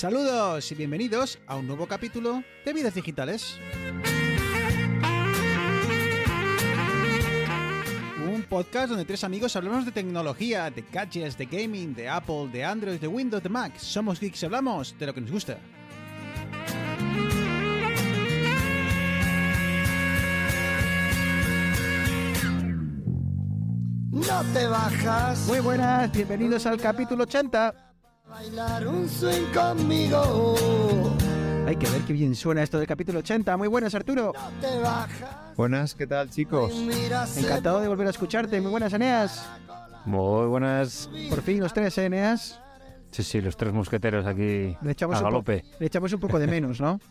Saludos y bienvenidos a un nuevo capítulo de Vidas Digitales. Un podcast donde tres amigos hablamos de tecnología, de gadgets, de gaming, de Apple, de Android, de Windows, de Mac. Somos geeks y hablamos de lo que nos gusta. No te bajas. Muy buenas, bienvenidos al capítulo 80. Bailar un swing conmigo. Hay que ver qué bien suena esto del capítulo 80. Muy buenas, Arturo. No te bajas. Buenas, ¿qué tal chicos? Encantado de volver a escucharte. Muy buenas, Eneas. Muy buenas. Por fin los tres, ¿eh, Eneas. Sí, sí, los tres mosqueteros aquí Le echamos, a un galope. le echamos un poco de menos, ¿no?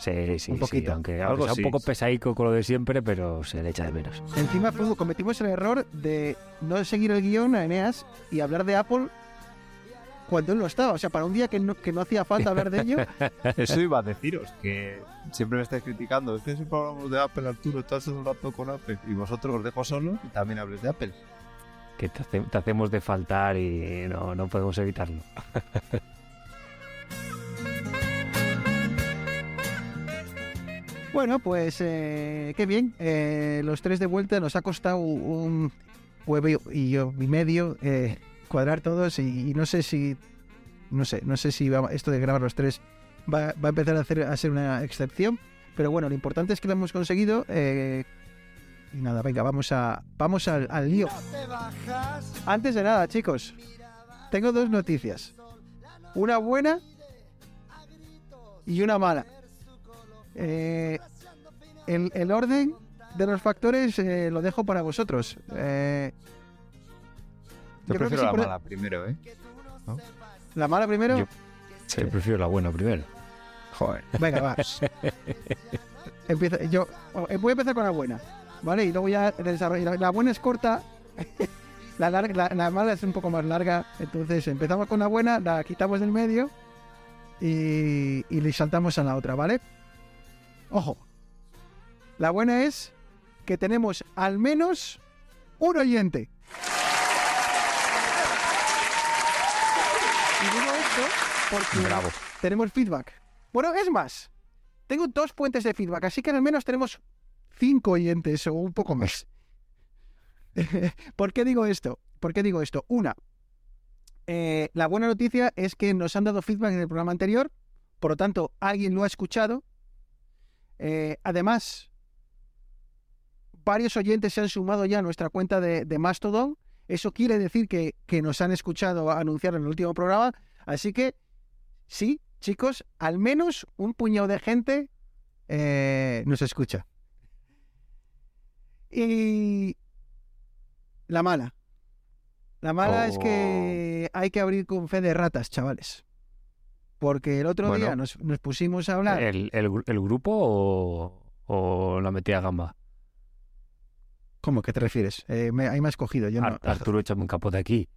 Sí, sí, Un sí, poquito. aunque, Algo sea sí. un poco pesaico con lo de siempre, pero se le echa de menos. Encima cometimos el error de no seguir el guion a Eneas y hablar de Apple cuando él no estaba. O sea, para un día que no, que no hacía falta hablar de ello. Eso iba a deciros, que siempre me estáis criticando. Es que siempre hablamos de Apple, Arturo, estás un rato con Apple. Y vosotros os dejo solo y también hables de Apple. Que te, hace- te hacemos de faltar y no, no podemos evitarlo. Bueno, pues eh, qué bien. Eh, los tres de vuelta nos ha costado un huevo y yo y medio eh, cuadrar todos y, y no sé si no sé no sé si va- esto de grabar los tres va, va a empezar a hacer a ser una excepción. Pero bueno, lo importante es que lo hemos conseguido. eh, y nada, venga, vamos a vamos al, al lío. Antes de nada, chicos, tengo dos noticias. Una buena y una mala. Eh, el, el orden de los factores eh, lo dejo para vosotros. Eh, Yo, prefiero la mala primero, ¿eh? la mala primero. Yo- Yo prefiero la buena primero. Joder. Venga, va. Empieza, yo eh, voy a empezar con la buena, ¿vale? Y luego ya desarrollo. La, la buena es corta, la, larga- la, la mala es un poco más larga. Entonces empezamos con la buena, la quitamos del medio y, y le saltamos a la otra, ¿vale? Ojo, la buena es que tenemos al menos un oyente. Y digo esto porque Bravo. tenemos feedback. Bueno, es más, tengo dos fuentes de feedback, así que al menos tenemos cinco oyentes o un poco más. ¿Por qué digo esto? ¿Por qué digo esto? Una, eh, la buena noticia es que nos han dado feedback en el programa anterior, por lo tanto, alguien lo ha escuchado. Eh, además, varios oyentes se han sumado ya a nuestra cuenta de, de Mastodon. Eso quiere decir que, que nos han escuchado anunciar en el último programa. Así que, sí, chicos, al menos un puñado de gente eh, nos escucha. Y la mala. La mala es que hay que abrir con fe de ratas, chavales. Porque el otro Bueno. día nos, nos pusimos a hablar. ¿El, el gru- el grupo o, o la metida gamba? ¿Cómo que te refieres? Eh, me- ahí me has cogido. Yo no. Ar- Arturo, échame un capote aquí.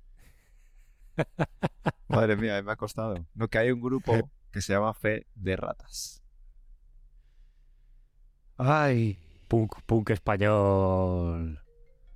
Madre mía, me ha costado. No, que hay un grupo Eh. que se llama Fe de Ratas. Ay. Punk, punk español.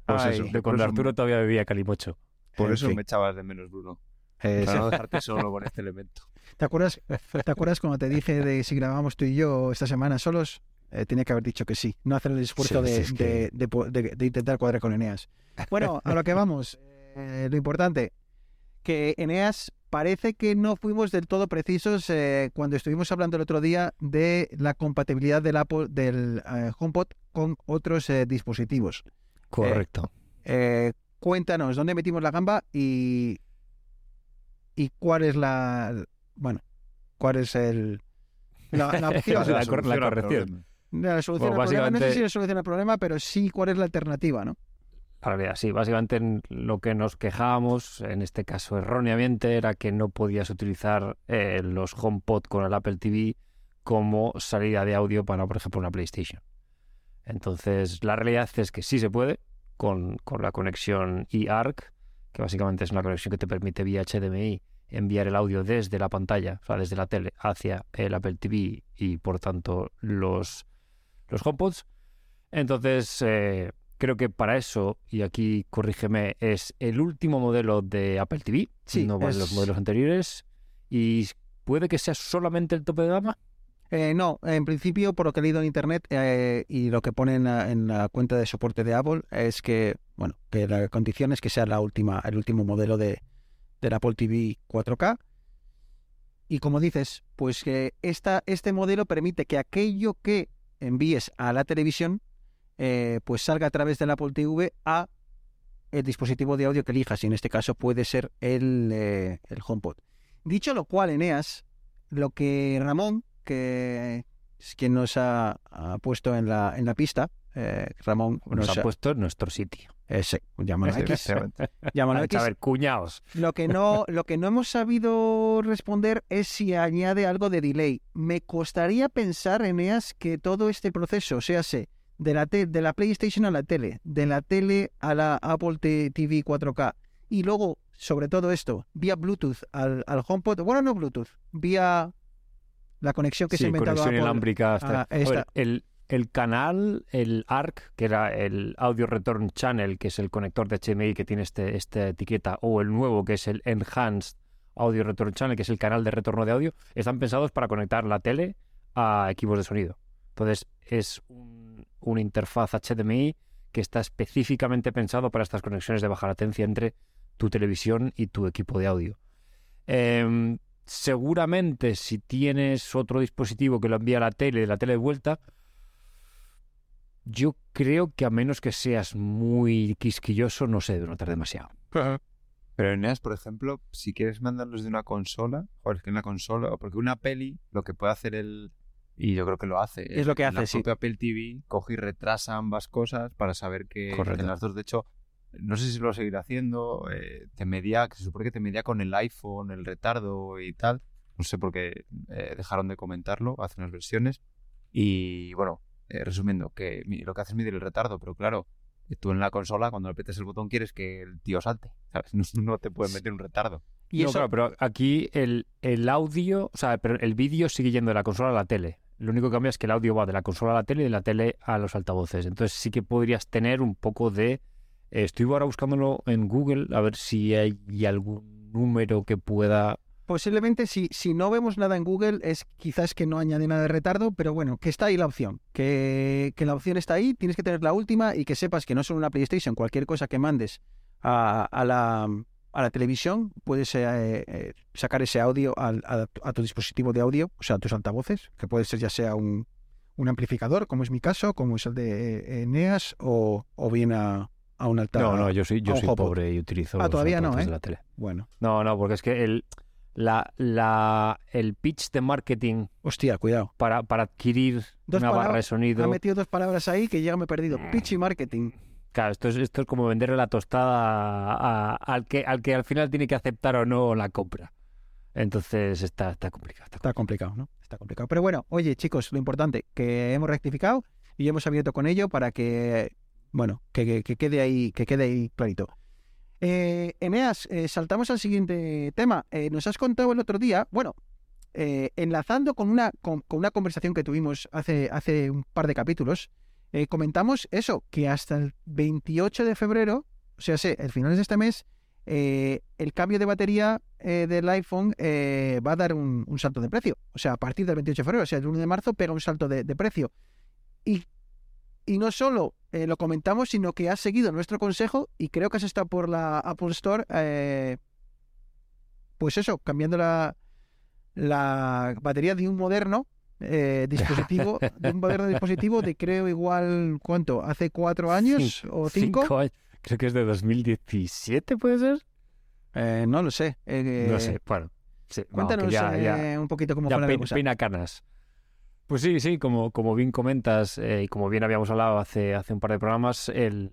Pues Ay, eso, cuando eso- Arturo todavía bebía calimocho. Por En eso fin. me echabas de menos, Bruno. Eh, Para no dejarte solo con este elemento. ¿Te acuerdas, ¿Te acuerdas cuando te dije de si grabábamos tú y yo esta semana solos? Eh, tenía que haber dicho que sí, no hacer el esfuerzo Sí, de, sí, es que- de- de po- de- de intentar cuadrar con Eneas. Bueno, a lo que vamos. Eh, lo importante, que Eneas parece que no fuimos del todo precisos eh, cuando estuvimos hablando el otro día de la compatibilidad del, Apple, del eh, HomePod con otros eh, dispositivos. Correcto. Eh, cuéntanos dónde metimos la gamba y, y cuál es la. Bueno, cuál es el. La, la opción. La corrección. problema. La solución Bueno, al problema. No sé si la solución al problema, pero sí cuál es la alternativa, ¿no? La realidad, sí. Básicamente en lo que nos quejábamos, en este caso erróneamente, era que no podías utilizar eh, los HomePod con el Apple TV como salida de audio para, por ejemplo, una PlayStation. Entonces, la realidad es que sí se puede con, con la conexión eARC, que básicamente es una conexión que te permite vía HDMI enviar el audio desde la pantalla, o sea, desde la tele hacia el Apple TV y, por tanto, los, los HomePods. Entonces, eh, creo que para eso, y aquí corrígeme, es el último modelo de Apple TV, Sí, no es- los modelos anteriores. Y ¿puede que sea solamente el tope de gama? Eh, no, en principio, por lo que he leído en internet eh, y lo que pone en la, en la cuenta de soporte de Apple, es que, bueno, que la condición es que sea la última, el último modelo de, del Apple TV 4K. Y como dices, pues que esta, este modelo permite que aquello que envíes a la televisión, eh, pues salga a través del Apple TV a el dispositivo de audio que elijas. Y en este caso puede ser el, eh, el HomePod. Dicho lo cual, Eneas, lo que Ramón, que es quien nos ha, ha puesto en la, en la pista, eh, Ramón Nos nos ha ha- puesto en nuestro sitio. ese, llámalo X, Efectivamente. llámalo A X. ver, cuñaos. Lo que no, lo que no hemos sabido responder es si añade algo de delay. Me costaría pensar, Eneas, que todo este proceso, sea se de la te- de la PlayStation a la tele, de la tele a la Apple TV 4K y luego, sobre todo esto, vía Bluetooth al, al HomePod, bueno, no Bluetooth, vía la conexión que se ha inventado conexión Apple. inalámbrica. hasta- Ah, A ver, el, el canal, el ARC, que era el Audio Return Channel, que es el conector de HDMI que tiene este, esta etiqueta, o el nuevo, que es el Enhanced Audio Return Channel, que es el canal de retorno de audio, están pensados para conectar la tele a equipos de sonido. Entonces, es un- una interfaz HDMI que está específicamente pensado para estas conexiones de baja latencia entre tu televisión y tu equipo de audio. Em, seguramente si tienes otro dispositivo que lo envía a la tele, de la tele de vuelta, yo creo que a menos que seas muy quisquilloso, no se debe notar demasiado. Pero en NEAS, por ejemplo, si quieres mandarlos de una consola, joder, es que en la consola, porque una peli, lo que puede hacer el. Y yo creo que lo hace. Es lo que en La hace, sí. propia Apple TV coge y retrasa ambas cosas para saber que Correcto. en las dos. De hecho, no sé si lo seguirá haciendo. eh, te media, que se supone que te media con el iPhone, el retardo y tal. No sé por qué eh, dejaron de comentarlo hace unas versiones. Y bueno, eh, resumiendo, que lo que hace es medir el retardo, pero claro, eh, tú en la consola, cuando apretas el botón, quieres que el tío salte. ¿sabes? No, no te puede meter un retardo. Y no, eso, claro, pero aquí el, el audio, o sea, pero el vídeo sigue yendo de la consola a la tele. Lo único que cambia es que el audio va de la consola a la tele y de la tele a los altavoces. Entonces sí que podrías tener un poco de... eh, estoy ahora buscándolo en Google a ver si hay algún número que pueda... Posiblemente si, si no vemos nada en Google es quizás que no añade nada de retardo, pero bueno, que está ahí la opción, que, que la opción está ahí, tienes que tener la última y que sepas que no solo una PlayStation, cualquier cosa que mandes a, a la, a la televisión, puedes eh, eh, sacar ese audio al- a, tu- a tu dispositivo de audio, o sea, a tus altavoces, que puede ser ya sea un, un amplificador, como es mi caso, como es el de eh, Neas, o, o bien a, a un altavoz. No, no, yo soy, yo soy pobre y utilizo Ah, los todavía no, ¿eh? de la tele. Bueno, No, no, porque es que el, la, la, el pitch de marketing hostia, cuidado. para, para adquirir Dos una barra de sonido... Ha metido dos palabras ahí que ya me he perdido. Pitch y marketing. Claro, esto es, esto es como venderle la tostada a- al, que, al que al final tiene que aceptar o no la compra. Entonces está, está complicado. está Está complicado, ¿no? Está complicado. Pero bueno, oye, chicos, lo importante, que hemos rectificado y hemos abierto con ello para que, bueno, que, que- que quede ahí, que quede ahí clarito. Eh, Eneas, eh, saltamos al siguiente tema. Eh, nos has contado el otro día, bueno, eh, enlazando con una, con, con una conversación que tuvimos hace, hace un par de capítulos, eh, comentamos eso, que hasta el 28 de febrero, o sea, sí, el finales de este mes, eh, el cambio de batería eh, del iPhone eh, va a dar un, salto de precio. O sea, a partir del 28 de febrero, o sea, el 1 de marzo, pega un salto de, precio. Y, y no solo lo comentamos, sino que has seguido nuestro consejo y creo que has estado por la Apple Store, pues eso, cambiando la, la batería de un moderno eh, dispositivo, de un moderno dispositivo de creo igual, ¿cuánto? ¿Hace cuatro años o cinco? Cinco años. Creo que es de 2017, ¿puede ser? Eh, no lo sé. Eh, no sé, bueno. sí, Cuéntanos ya, ya- eh, un poquito cómo fue la cosa. peina canas. Pues sí, sí, como, como bien comentas eh, y como bien habíamos hablado hace, hace un par de programas, el,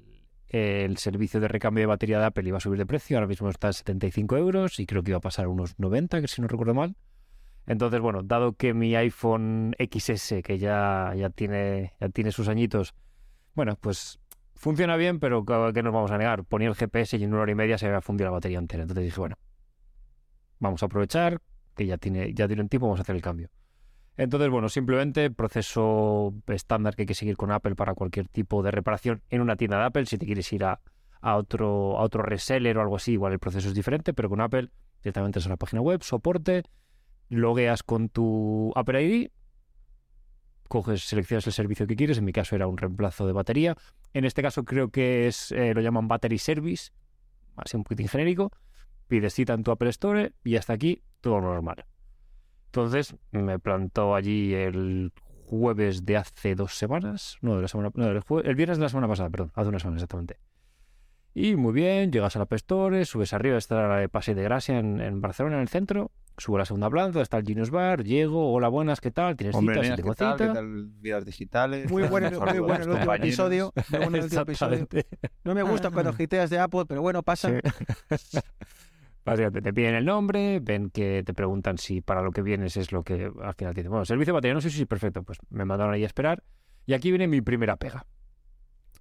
el servicio de recambio de batería de Apple iba a subir de precio, ahora mismo está en 75 euros y creo que iba a pasar a unos 90, que si no recuerdo mal. Entonces, bueno, dado que mi iPhone XS, que ya, ya, tiene, ya tiene sus añitos, bueno, pues funciona bien, pero ¿qué nos vamos a negar? Ponía el GPS y en una hora y media se había fundido la batería entera. Entonces dije, bueno, vamos a aprovechar que ya tiene, ya tiene un tiempo, vamos a hacer el cambio. Entonces, bueno, simplemente proceso estándar que hay que seguir con Apple para cualquier tipo de reparación en una tienda de Apple. Si te quieres ir a, a otro, a otro reseller o algo así, igual el proceso es diferente, pero con Apple directamente es una página web, soporte, logueas con tu Apple ID, coges, seleccionas el servicio que quieres, en mi caso era un reemplazo de batería, en este caso creo que es, eh, lo llaman Battery Service, así un poquitín genérico, pides cita en tu Apple Store y hasta aquí todo normal. Entonces me plantó allí el jueves de hace dos semanas, no, de la semana, no, el, jue- el viernes de la semana pasada, perdón, hace una semana exactamente. Y muy bien, llegas a la App Store, subes arriba, está la de Paseo de Gracia en, en Barcelona, en el centro, subo a la segunda planta, está el Genius Bar, llego, hola, buenas, ¿qué tal? ¿Tienes Hombre, cita? Sí, mira, tengo ¿qué tal? ¿Qué cita. tal vidas digitales? Muy bueno, muy a bueno los el último episodio. Muy bueno el último episodio. Exactamente. No me gusta cuando giteas de Apple, pero bueno, pasa. Sí. Básicamente, te piden el nombre, ven que te preguntan si para lo que vienes es lo que al final te dicen. Bueno, servicio de batería, no sé si perfecto. Pues me mandaron ahí a esperar. Y aquí viene mi primera pega.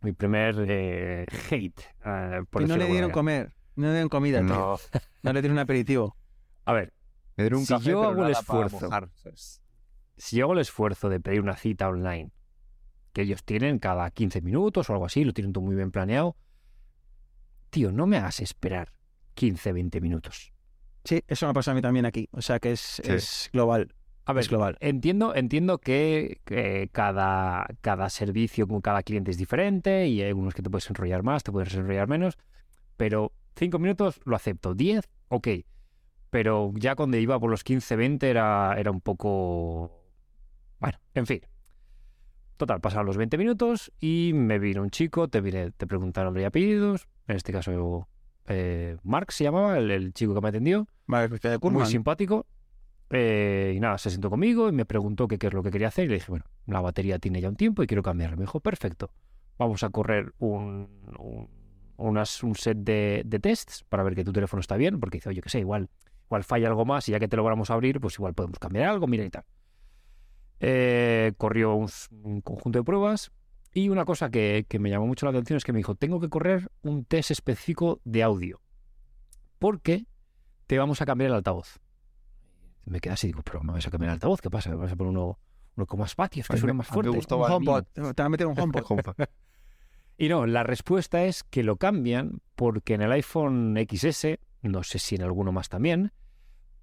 Mi primer eh, hate. eh, por Y no le dieron comer. No le dieron comida, tío. No, No le dieron un aperitivo. A ver, me dieron un Si café, yo hago el esfuerzo. si yo hago el esfuerzo de pedir una cita online, que ellos tienen cada 15 minutos o algo así, lo tienen todo muy bien planeado, tío, no me hagas esperar 15, 20 minutos. Sí, eso me pasa a mí también aquí. O sea que es, Sí. es global. A ver, Es global. entiendo, entiendo que, que cada, cada servicio con cada cliente es diferente y hay unos que te puedes enrollar más, te puedes enrollar menos, pero 5 minutos lo acepto, 10, ok. Pero ya cuando iba por los 15, 20 era, era un poco... Bueno, en fin. Total, pasaron los 20 minutos y me vino un chico, te, vine, te preguntaron nombre apellidos, en este caso eh, Mark se llamaba, el, el chico que me atendió, muy simpático. Eh, y nada, se sentó conmigo y me preguntó que qué es lo que quería hacer. Y le dije, bueno, la batería tiene ya un tiempo y quiero cambiarla. Me dijo, perfecto. Vamos a correr un, un, set de, de tests para ver que tu teléfono está bien. Porque dice, oye, que sé, igual, igual falla algo más y ya que te lo vamos a abrir, pues igual podemos cambiar algo, mira y tal. Eh, corrió un, un conjunto de pruebas. Y una cosa que, que me llamó mucho la atención es que me dijo, tengo que correr un test específico de audio. Porque te vamos a cambiar el altavoz. Me quedé así, digo, pero me vas a cambiar el altavoz, ¿qué pasa? ¿Me vas a poner uno, uno con más patios, que A mí suene me- más mí me fuerte? gustó Un. HomePod. Te van a meter un HomePod. Y no, la respuesta es que lo cambian porque en el iPhone XS, no sé si en alguno más también,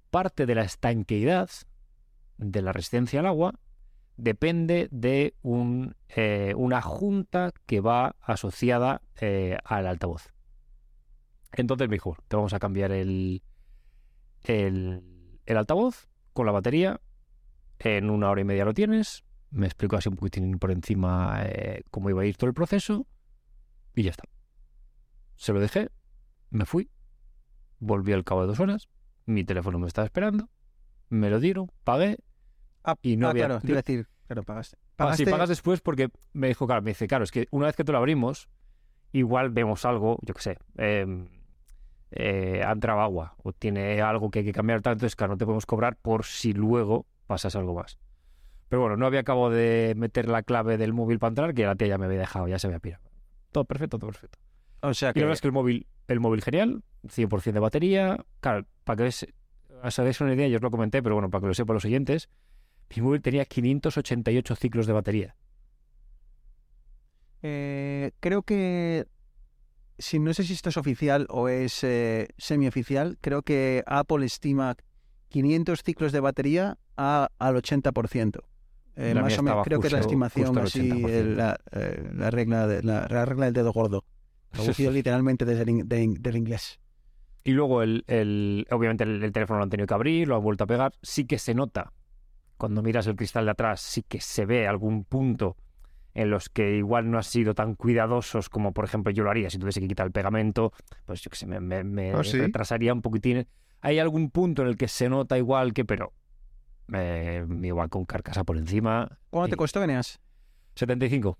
parte de la estanqueidad de la resistencia al agua depende de un, eh, una junta que va asociada eh, al altavoz. Entonces me dijo, te vamos a cambiar el, el, el altavoz con la batería. En una hora y media lo tienes. Me explicó así un poquitín por encima eh, cómo iba a ir todo el proceso. Y ya está. Se lo dejé, me fui, volví al cabo de dos horas, mi teléfono me estaba esperando, me lo dieron, pagué Ah, Y no ah, había- claro, te iba a decir. Claro, pagaste. Ah, sí, Pagaste- pagas después porque me dijo, claro, me dice, claro, es que una vez que te lo abrimos, igual vemos algo, yo qué sé, eh, eh, ha entrado agua o tiene algo que hay que cambiar tanto, entonces claro, no te podemos cobrar por si luego pasas algo más. Pero bueno, no había acabado de meter la clave del móvil para entrar, que la tía ya me había dejado, ya se había pirado. Todo perfecto, todo perfecto. O sea Y que. la verdad es que el móvil, el móvil genial, 100% de batería. Claro, para que os hagáis una idea, yo os lo comenté, pero bueno, para que lo sepan los oyentes, mi móvil tenía 588 ciclos de batería. eh, creo que. Si no sé si esto es oficial o es eh, semioficial, creo que Apple estima 500 ciclos de batería a- al 80%. Eh, más o menos, creo que es la estimación así, 80%. el- la, eh, la regla de, la, la regla del dedo gordo. Traducido literalmente desde el de del inglés. Y luego, el, el- obviamente, el, el teléfono lo han tenido que abrir, lo han vuelto a pegar. Sí que se nota, cuando miras el cristal de atrás, sí que se ve algún punto en los que igual no has sido tan cuidadosos como, por ejemplo, yo lo haría. Si tuviese que quitar el pegamento, pues yo qué sé, me, me- me Ah, ¿sí? retrasaría un poquitín. Hay algún punto en el que se nota igual que, pero eh, igual con carcasa por encima. ¿Cuánto te costó, Veneas? 75,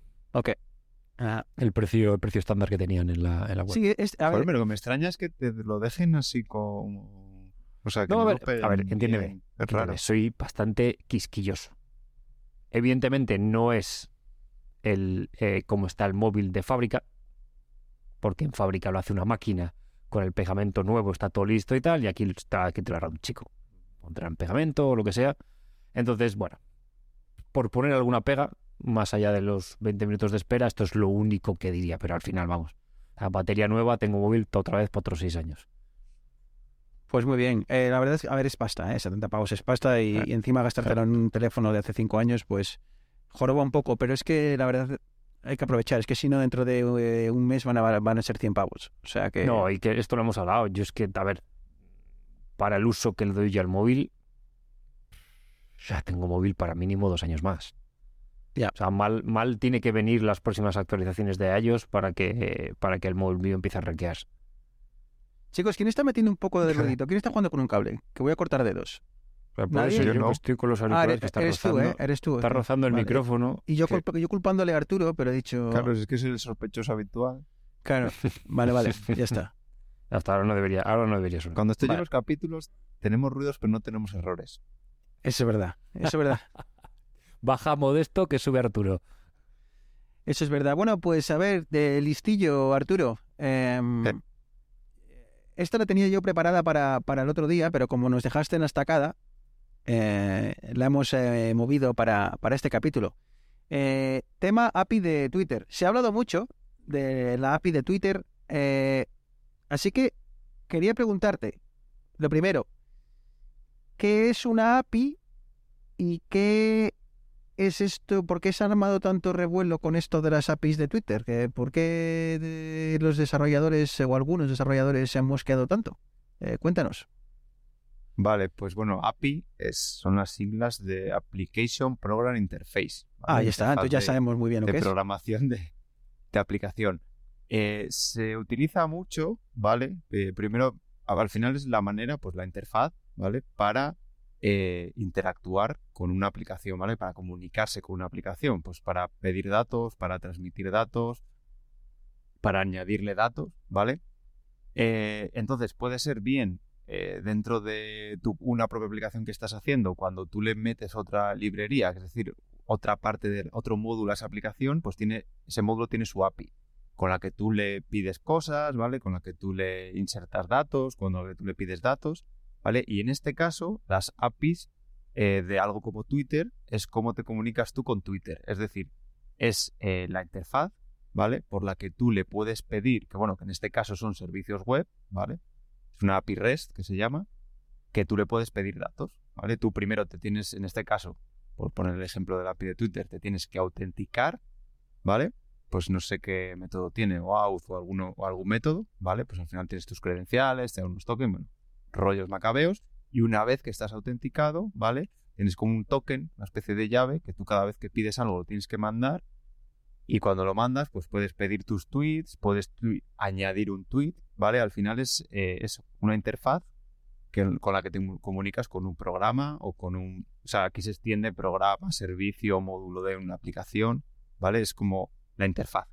Ah, el precio, el precio estándar que tenían en la, en la web. sí, es, a ver, Joder, pero lo que me extraña es que te lo dejen así como... O sea, que No, a ver, a ver, entiéndeme, bien. Es raro. Entiéndeme, Soy bastante quisquilloso. Evidentemente no es el eh, como está el móvil de fábrica, porque en fábrica lo hace una máquina con el pegamento nuevo, está todo listo y tal, y aquí está aquí te lo hará un chico. Pondrán pegamento o lo que sea. Entonces, bueno, por poner alguna pega, más allá de los 20 minutos de espera, esto es lo único que diría, pero al final, vamos, la batería nueva, tengo móvil otra vez por otros 6 años. Pues muy bien. Eh, la verdad es que, a ver, es pasta, ¿eh? 70 pavos es pasta y, Claro. y encima gastártelo en un teléfono de hace 5 años, pues joroba un poco, pero es que la verdad hay que aprovechar. Es que si no, dentro de eh, un mes van a, van a ser 100 pavos. O sea que... No, y que esto lo hemos hablado. Yo es que, a ver, para el uso que le doy yo al móvil, ya tengo móvil para mínimo dos años más. Ya. O sea, mal, mal tiene que venir las próximas actualizaciones de iOS para que, para que el móvil mío empiece a renquear. Chicos, ¿quién está metiendo un poco de ruidito? ¿Quién está jugando con un cable? Que voy a cortar dedos. Por Nadie. eso yo, Yo no. estoy con los Ah, auriculares eres, que está eres tú, rozando, ¿eh? Eres tú. está rozando el Vale. micrófono. Y yo, que- culp- yo culpándole a Arturo, pero he dicho... Claro, es que es el sospechoso habitual. Claro. Vale, vale, ya está. Hasta ahora no debería, ahora no debería sonar. Cuando estoy Vale. en los capítulos, tenemos ruidos, pero no tenemos errores. Eso es verdad, eso es verdad. Baja modesto que sube Arturo. Eso es verdad. Bueno, pues a ver, de listillo, Arturo. em, Eh. esta la tenía yo preparada para, para el otro día, pero como nos dejaste en la estacada, eh, la hemos eh, movido para, para este capítulo. Eh, tema API de Twitter. Se ha hablado mucho de la API de Twitter, así que quería preguntarte, lo primero, ¿qué es una API y qué es esto? ¿Por qué se ha armado tanto revuelo con esto de las APIs de Twitter? ¿Que ¿Por qué los desarrolladores o algunos desarrolladores se han mosqueado tanto? Cuéntanos. Vale, pues bueno, API es, son las siglas de Application Program Interface. ¿vale? Ah, ahí está, entonces ya de- sabemos muy bien lo de que es. programación de, de aplicación. Eh, se utiliza mucho, ¿vale? Eh, primero, al final es la manera, pues la interfaz, ¿vale? Para eh, interactuar con una aplicación, ¿vale? Para comunicarse con una aplicación, pues para pedir datos, para transmitir datos, para añadirle datos, ¿vale? Eh, entonces puede ser bien eh, dentro de tu- una propia aplicación que estás haciendo, cuando tú le metes otra librería, es decir, otra parte del otro módulo a esa aplicación, pues tiene ese módulo tiene su API con la que tú le pides cosas, ¿vale? Con la que tú le insertas datos, con la que tú le pides datos, ¿vale? Y en este caso, las APIs eh, de algo como Twitter es cómo te comunicas tú con Twitter, es decir, es eh, la interfaz, ¿vale? Por la que tú le puedes pedir, que bueno, que en este caso son servicios web, ¿vale? Es una API REST que se llama, que tú le puedes pedir datos, ¿vale? Tú primero te tienes, en este caso, por poner el ejemplo de la API de Twitter, te tienes que autenticar, ¿vale? Pues no sé qué método tiene, o auth o, alguno, o algún método, ¿vale? Pues al final tienes tus credenciales, te dan unos tokens, bueno, rollos macabeos, y una vez que estás autenticado, ¿vale? Tienes como un token, una especie de llave, que tú cada vez que pides algo lo tienes que mandar, y cuando lo mandas, pues puedes pedir tus tweets, puedes añadir un tweet, ¿vale? Al final es eh, eso, una interfaz que, con la que te comunicas con un programa o con un... O sea, aquí se extiende programa, servicio, módulo de una aplicación, ¿vale? Es como la interfaz.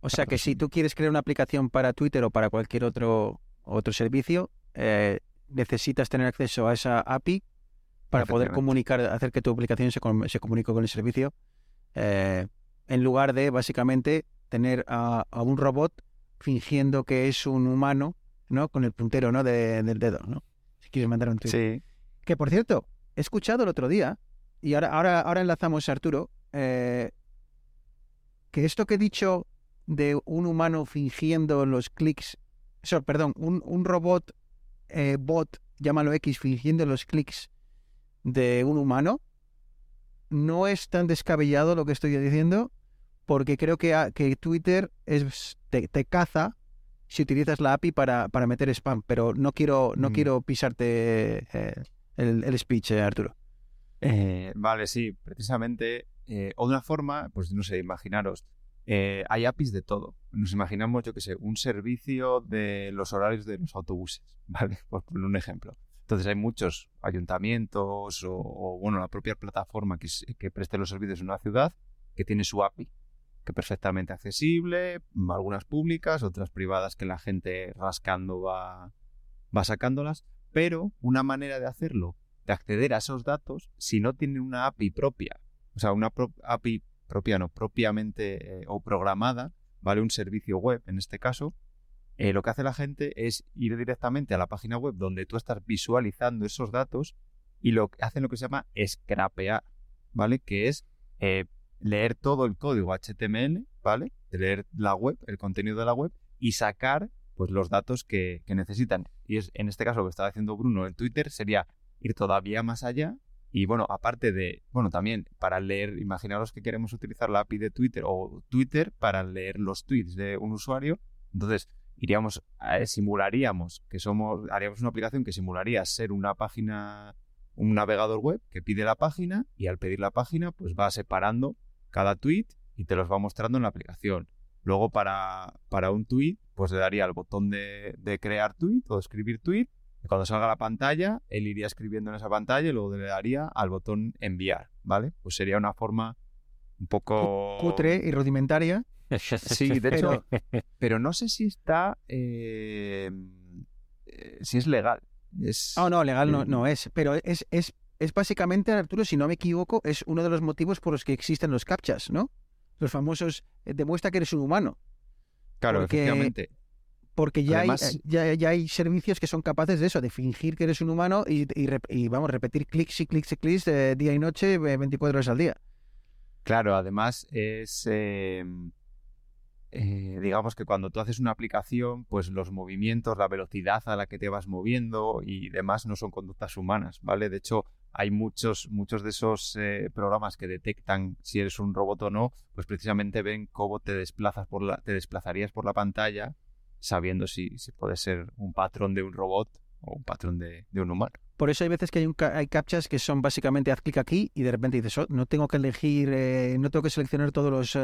O sea que si tú quieres crear una aplicación para Twitter o para cualquier otro, otro servicio, eh, necesitas tener acceso a esa API para poder comunicar, hacer que tu aplicación se, se comunique con el servicio, eh, en lugar de básicamente tener a, a un robot fingiendo que es un humano, ¿no? Con el puntero, ¿no? De- del dedo, ¿no? Si quieres mandar un tweet. Sí. Que por cierto, he escuchado el otro día, y ahora, ahora, ahora enlazamos a Arturo, eh, que esto que he dicho de un humano fingiendo los clics, eso, perdón, un, un robot eh, bot, llámalo X, fingiendo los clics de un humano, no es tan descabellado lo que estoy diciendo, porque creo que, que Twitter es, te, te caza si utilizas la API para, para meter spam, pero no quiero, no Mm. quiero pisarte eh, el, el speech, eh, Arturo. Eh, vale, sí, precisamente. o de una forma, pues no sé, imaginaros, hay APIs de todo. Nos imaginamos, yo que sé, un servicio de los horarios de los autobuses, ¿vale? Por poner un ejemplo. Entonces hay muchos ayuntamientos o, o, bueno, la propia plataforma que, que preste los servicios en una ciudad que tiene su API, que perfectamente accesible, algunas públicas, otras privadas que la gente rascando va, va sacándolas, pero una manera de hacerlo de acceder a esos datos si no tienen una API propia. O sea, una API propia, no, propiamente eh, o programada, ¿vale? Un servicio web, en este caso. eh, lo que hace la gente es ir directamente a la página web donde tú estás visualizando esos datos y lo hacen lo que se llama scrapear, ¿vale? Que es eh, leer todo el código HTML, ¿vale? Leer la web, el contenido de la web y sacar pues los datos que, que necesitan. Y es en este caso lo que estaba haciendo Bruno en Twitter sería ir todavía más allá y bueno, aparte de, bueno, también para leer, imaginaros que queremos utilizar la API de Twitter o Twitter para leer los tweets de un usuario, entonces iríamos, eh, simularíamos que somos, haríamos una aplicación que simularía ser una página, un navegador web que pide la página y al pedir la página pues va separando cada tweet y te los va mostrando en la aplicación. Luego para, para un tweet pues le daría el botón de, de crear tweet o escribir tweet y cuando salga la pantalla, él iría escribiendo en esa pantalla y luego le daría al botón enviar, ¿vale? Pues sería una forma un poco... Cutre y rudimentaria. Sí, de hecho, pero no sé si está... eh, eh, si es legal. Es... Oh, no, legal no, no es. Pero es, es, es básicamente, Arturo, si no me equivoco, es uno de los motivos por los que existen los captchas, ¿no? Los famosos, eh, demuestra que eres un humano. Claro, porque- efectivamente. Porque ya, Además- hay, eh, ya, ya hay servicios que son capaces de eso, de fingir que eres un humano y, y, y, vamos, repetir clics y clics y clics eh, día y noche, eh, 24 horas al día. Claro, además es, eh, eh, digamos que cuando tú haces una aplicación, pues los movimientos, la velocidad a la que te vas moviendo y demás no son conductas humanas, ¿vale? De hecho, hay muchos, muchos de esos eh, programas que detectan si eres un robot o no, pues precisamente ven cómo te desplazas por la, te desplazarías por la pantalla, sabiendo si, si puede ser un patrón de un robot o un patrón de, de un humano. Por eso hay veces que hay, un, ca- hay captchas que son básicamente haz clic aquí y de repente dices, "Oh, no tengo que elegir, eh, no tengo que seleccionar todos los eh,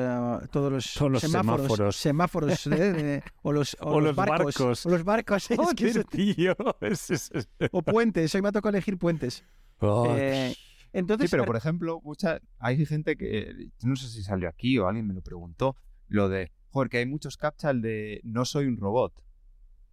todos los, Todos los semáforos, semáforos. semáforos, eh, o los, O los barcos. o los barcos, es que eso- tío. Es- es- es- o puentes. Hoy me ha tocado elegir puentes. Oh, Eh, entonces, Sí, pero por ejemplo, mucha, hay gente que, no sé si salió aquí o alguien me lo preguntó, lo de, joder, que hay muchos captcha el de no soy un robot.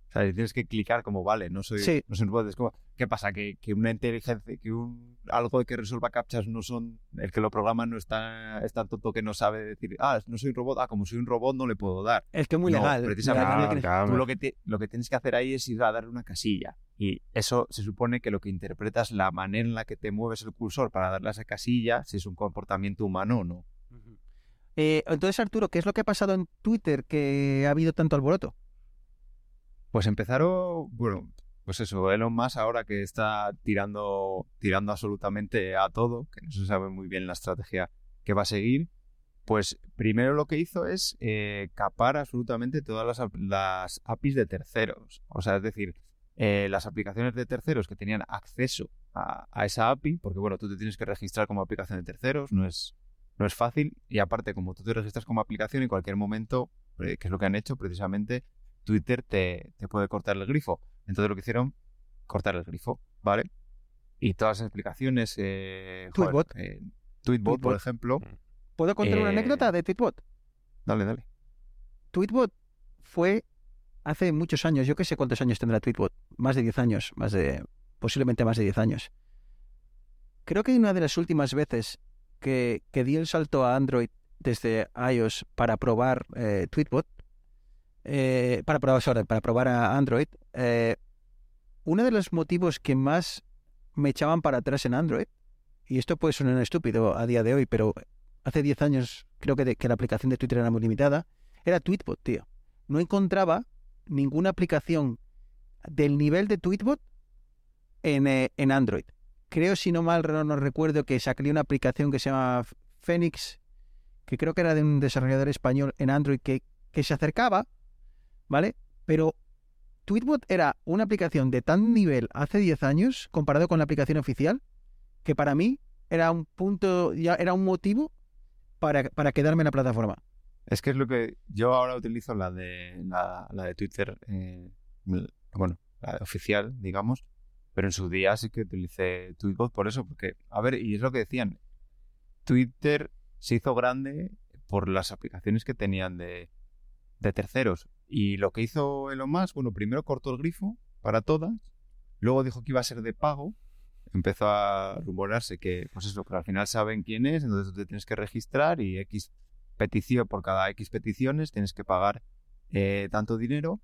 O sea, tienes que clicar como, vale, no soy, Sí. no soy un robot. Es como, ¿qué pasa? Que, que una inteligencia, que un algo que resuelva captchas no son, el que lo programa no está, es tan tonto que no sabe decir, ah, no soy un robot, ah, como soy un robot no le puedo dar. es que es muy No, legal. precisamente. Tú lo que, te- lo que tienes que hacer ahí es ir a darle una casilla. Y eso se supone que lo que interpreta es la manera en la que te mueves el cursor para darle a esa casilla, si es un comportamiento humano o no. Eh, entonces, Arturo, ¿qué es lo que ha pasado en Twitter que ha habido tanto alboroto? Pues empezaron, bueno, pues eso, Elon Musk ahora que está tirando, tirando absolutamente a todo, que no se sabe muy bien la estrategia que va a seguir, pues primero lo que hizo es eh, capar absolutamente todas las, ap- las APIs de terceros. O sea, es decir, eh, las aplicaciones de terceros que tenían acceso a, a esa API, porque bueno, tú te tienes que registrar como aplicación de terceros, no es, no es fácil, y aparte, como tú te registras como aplicación, en cualquier momento, eh, que es lo que han hecho precisamente, Twitter te, te puede cortar el grifo. Entonces lo que hicieron, cortar el grifo, ¿vale? Y todas las explicaciones... Eh, joder, Tweetbot. eh, Tweetbot, por ejemplo. ¿Puedo contar una Eh, anécdota de Tweetbot? Dale, dale. Tweetbot fue hace muchos años, yo qué sé cuántos años tendrá Tweetbot, más de 10 años, más de posiblemente más de 10 años. Creo que una de las últimas veces que, que di el salto a Android desde iOS para probar eh, Tweetbot, eh, para probar, para probar a Android, eh, uno de los motivos que más me echaban para atrás en Android, y esto puede sonar estúpido a día de hoy, pero hace 10 años creo que, que la aplicación de Twitter era muy limitada, era Tweetbot, tío. No encontraba ninguna aplicación del nivel de Tweetbot en, eh, en Android. Creo, si no mal no recuerdo, que sacaría una aplicación que se llama Phoenix, que creo que era de un desarrollador español en Android que, que se acercaba, ¿vale? Pero Tweetbot era una aplicación de tan nivel hace 10 años comparado con la aplicación oficial que para mí era un punto, ya era un motivo para, para quedarme en la plataforma. Es que es lo que yo ahora utilizo la de la, de Twitter, eh, bueno, la oficial, digamos, pero en su día sí que utilicé Tweetbot por eso, porque, a ver, y es lo que decían, Twitter se hizo grande por las aplicaciones que tenían de, de terceros. Y lo que hizo Elon Musk, bueno, primero cortó el grifo para todas, luego dijo que iba a ser de pago, empezó a rumorarse que, pues eso, que al final saben quién es, entonces te tienes que registrar y X petición, por cada X peticiones tienes que pagar eh, tanto dinero.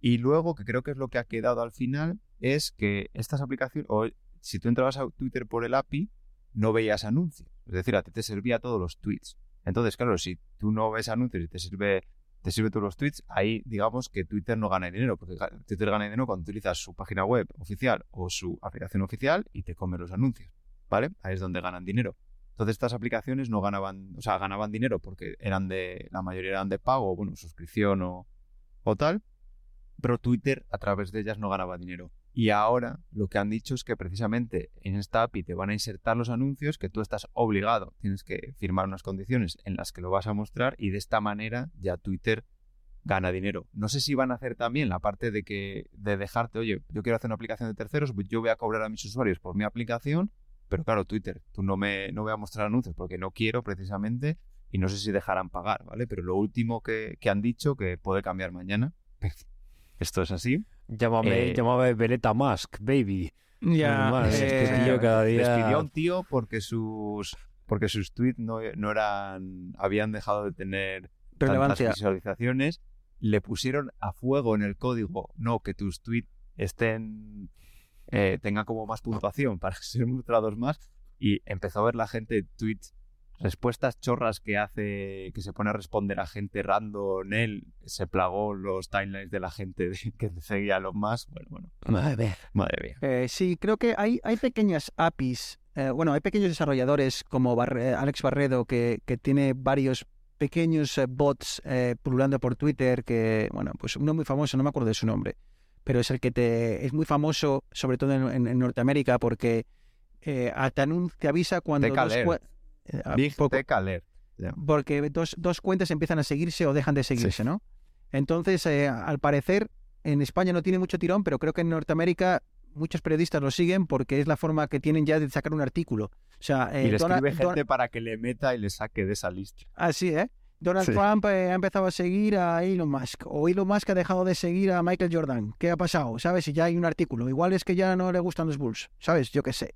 Y luego, que creo que es lo que ha quedado al final, es que estas aplicaciones, o si tú entrabas a Twitter por el API, no veías anuncios. Es decir, a ti te servía todos los tweets. Entonces, claro, si tú no ves anuncios y te sirve te sirve todos los tweets, ahí digamos que Twitter no gana dinero, porque Twitter gana dinero cuando utilizas su página web oficial o su aplicación oficial y te come los anuncios, ¿vale? Ahí es donde ganan dinero. Entonces estas aplicaciones no ganaban, o sea, ganaban dinero porque eran de, la mayoría eran de pago, bueno, suscripción o, o tal, pero Twitter a través de ellas no ganaba dinero. Y ahora lo que han dicho es que precisamente en esta API te van a insertar los anuncios que tú estás obligado, tienes que firmar unas condiciones en las que lo vas a mostrar y de esta manera ya Twitter gana dinero. No sé si van a hacer también la parte de que de dejarte, oye, yo quiero hacer una aplicación de terceros, pues yo voy a cobrar a mis usuarios por mi aplicación, pero claro, Twitter, tú no me no voy a mostrar anuncios porque no quiero precisamente y no sé si dejarán pagar, ¿vale? Pero lo último que, que han dicho que puede cambiar mañana. Esto es así. Llámame, Eh, llámame Beretta Musk, baby. Ya, eh, este tío cada día... Despidió a un tío porque sus porque sus tweets no, no eran habían dejado de tener relevancia. tantas visualizaciones. Le pusieron a fuego en el código no que tus tweets estén eh, tengan como más puntuación para ser mostrados más y empezó a ver la gente tweets respuestas chorras que hace que se pone a responder a gente random él se plagó los timelines de la gente de- que seguía a los más bueno bueno. Madre mía. madre mía. Eh, sí, creo que hay, hay pequeñas APIs, eh, bueno, hay pequeños desarrolladores como Barre- Alex Barredo que, que tiene varios pequeños eh, bots eh, pululando por Twitter que, bueno, pues uno muy famoso, no me acuerdo de su nombre, pero es el que te es muy famoso, sobre todo en, en- en Norteamérica, porque eh, a- te, anun- te avisa cuando dos, Eh, Big poco- Tech Alert porque dos, dos cuentas empiezan a seguirse o dejan de seguirse, ¿no? Entonces, eh, al parecer, en España no tiene mucho tirón, pero creo que en Norteamérica muchos periodistas lo siguen porque es la forma que tienen ya de sacar un artículo. O sea, eh, y le Donald- escribe gente para que le meta y le saque de esa lista. Así, ¿eh? Donald Sí. Trump eh, ha empezado a seguir a Elon Musk, o Elon Musk ha dejado de seguir a Michael Jordan. ¿Qué ha pasado? ¿Sabes? Y ya hay un artículo. Igual es que ya no le gustan los Bulls, ¿sabes? Yo qué sé.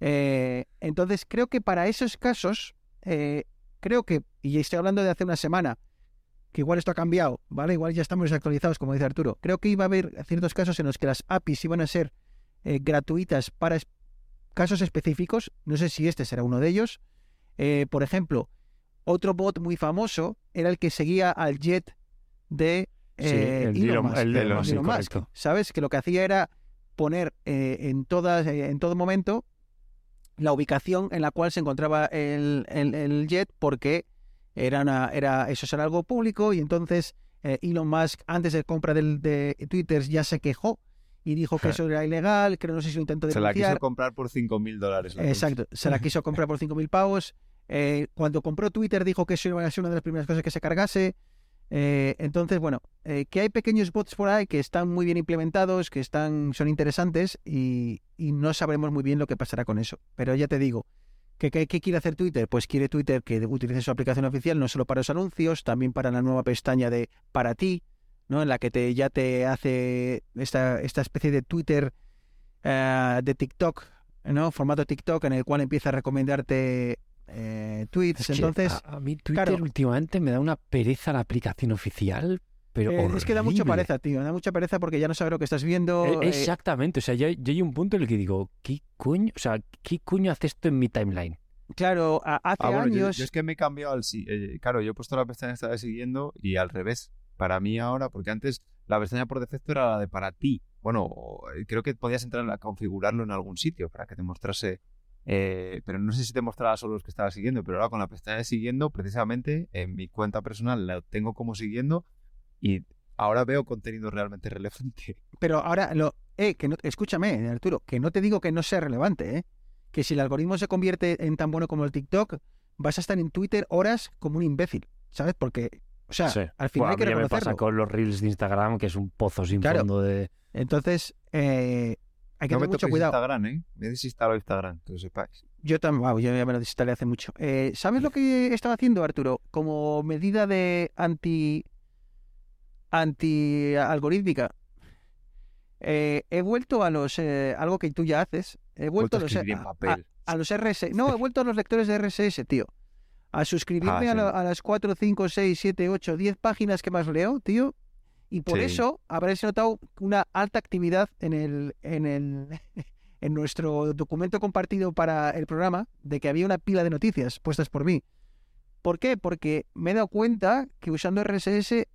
Eh, entonces, creo que para esos casos, eh, creo que, y estoy hablando de hace una semana, que igual esto ha cambiado, ¿vale? Igual ya estamos desactualizados, como dice Arturo. Creo que iba a haber ciertos casos en los que las APIs iban a ser eh, gratuitas para es- casos específicos. No sé si este será uno de ellos. Eh, por ejemplo, otro bot muy famoso era el que seguía al jet de Sí, eh, el de Elon Musk, el de Elon, de sí, Elon Musk, correcto. ¿Sabes? Que lo que hacía era poner eh, en, todas, eh, en todo momento la ubicación en la cual se encontraba el, el- el jet porque era, una- era eso era algo público y entonces eh, Elon Musk antes de compra del, de Twitter ya se quejó y dijo que eso era ilegal, que no sé si lo intentó Se la denunciar. quiso comprar por 5.000 dólares. la Exacto, se la quiso comprar por 5.000 pavos. Eh, cuando compró Twitter dijo que eso iba a ser una de las primeras cosas que se cargase. Eh, entonces, bueno, eh, que hay pequeños bots por ahí que están muy bien implementados, que están, son interesantes y, y no sabremos muy bien lo que pasará con eso. Pero ya te digo, ¿qué, qué, quiere hacer Twitter? Pues quiere Twitter que utilice su aplicación oficial no solo para los anuncios, también para la nueva pestaña de para ti, ¿no? En la que te, ya te hace esta, esta especie de Twitter eh, de TikTok, ¿no? Formato TikTok en el cual empieza a recomendarte eh, tweets. Es que Entonces, a, a mí Twitter claro. últimamente me da una pereza la aplicación oficial, pero eh, es que da mucha pereza, tío. Da mucha pereza porque ya no sabes lo que estás viendo. Eh, eh, Exactamente, o sea, yo, yo hay un punto en el que digo, ¿qué coño? O sea, ¿qué coño hace esto en mi timeline? claro, a- hace Ah, bueno, años. yo, es que me he cambiado al... si- eh, claro, yo he puesto la pestaña esta de siguiendo y al revés. Para mí ahora, porque antes la pestaña por defecto era la de para ti. Bueno, creo que podías entrar a configurarlo en algún sitio para que te mostrase... eh, pero no sé si te mostraba solo los que estaba siguiendo, pero ahora con la pestaña de siguiendo, precisamente en mi cuenta personal la tengo como siguiendo y ahora veo contenido realmente relevante. Pero ahora, lo, eh, que no, escúchame, Arturo, que no te digo que no sea relevante, ¿eh? Que si el algoritmo se convierte en tan bueno como el TikTok, vas a estar en Twitter horas como un imbécil, ¿sabes? Porque, o sea, Sí. al final Bueno, hay a que mí ya me pasa reconocerlo. con los reels de Instagram, que es un pozo sin Claro. fondo de... Entonces, eh, hay que no me tener mucho toquéis cuidado. Instagram, ¿eh? Me he desinstalado Instagram, que lo sepáis. Yo también, wow, yo ya me lo desinstalé hace mucho. Eh, ¿Sabes lo que estaba haciendo, Arturo? Como medida de anti anti algorítmica. Eh, he vuelto a los eh, algo que tú ya haces. He vuelto a a los a- papel. a los RSS. No, he vuelto a los lectores de RSS, tío. A suscribirme Ah, a, sí. lo- a las 4, 5, 6, 7, 8, 10 páginas que más leo, tío. Y por Sí. eso habréis notado una alta actividad en el, en el en nuestro documento compartido para el programa de que había una pila de noticias puestas por mí. ¿Por qué? Porque me he dado cuenta que usando RSS he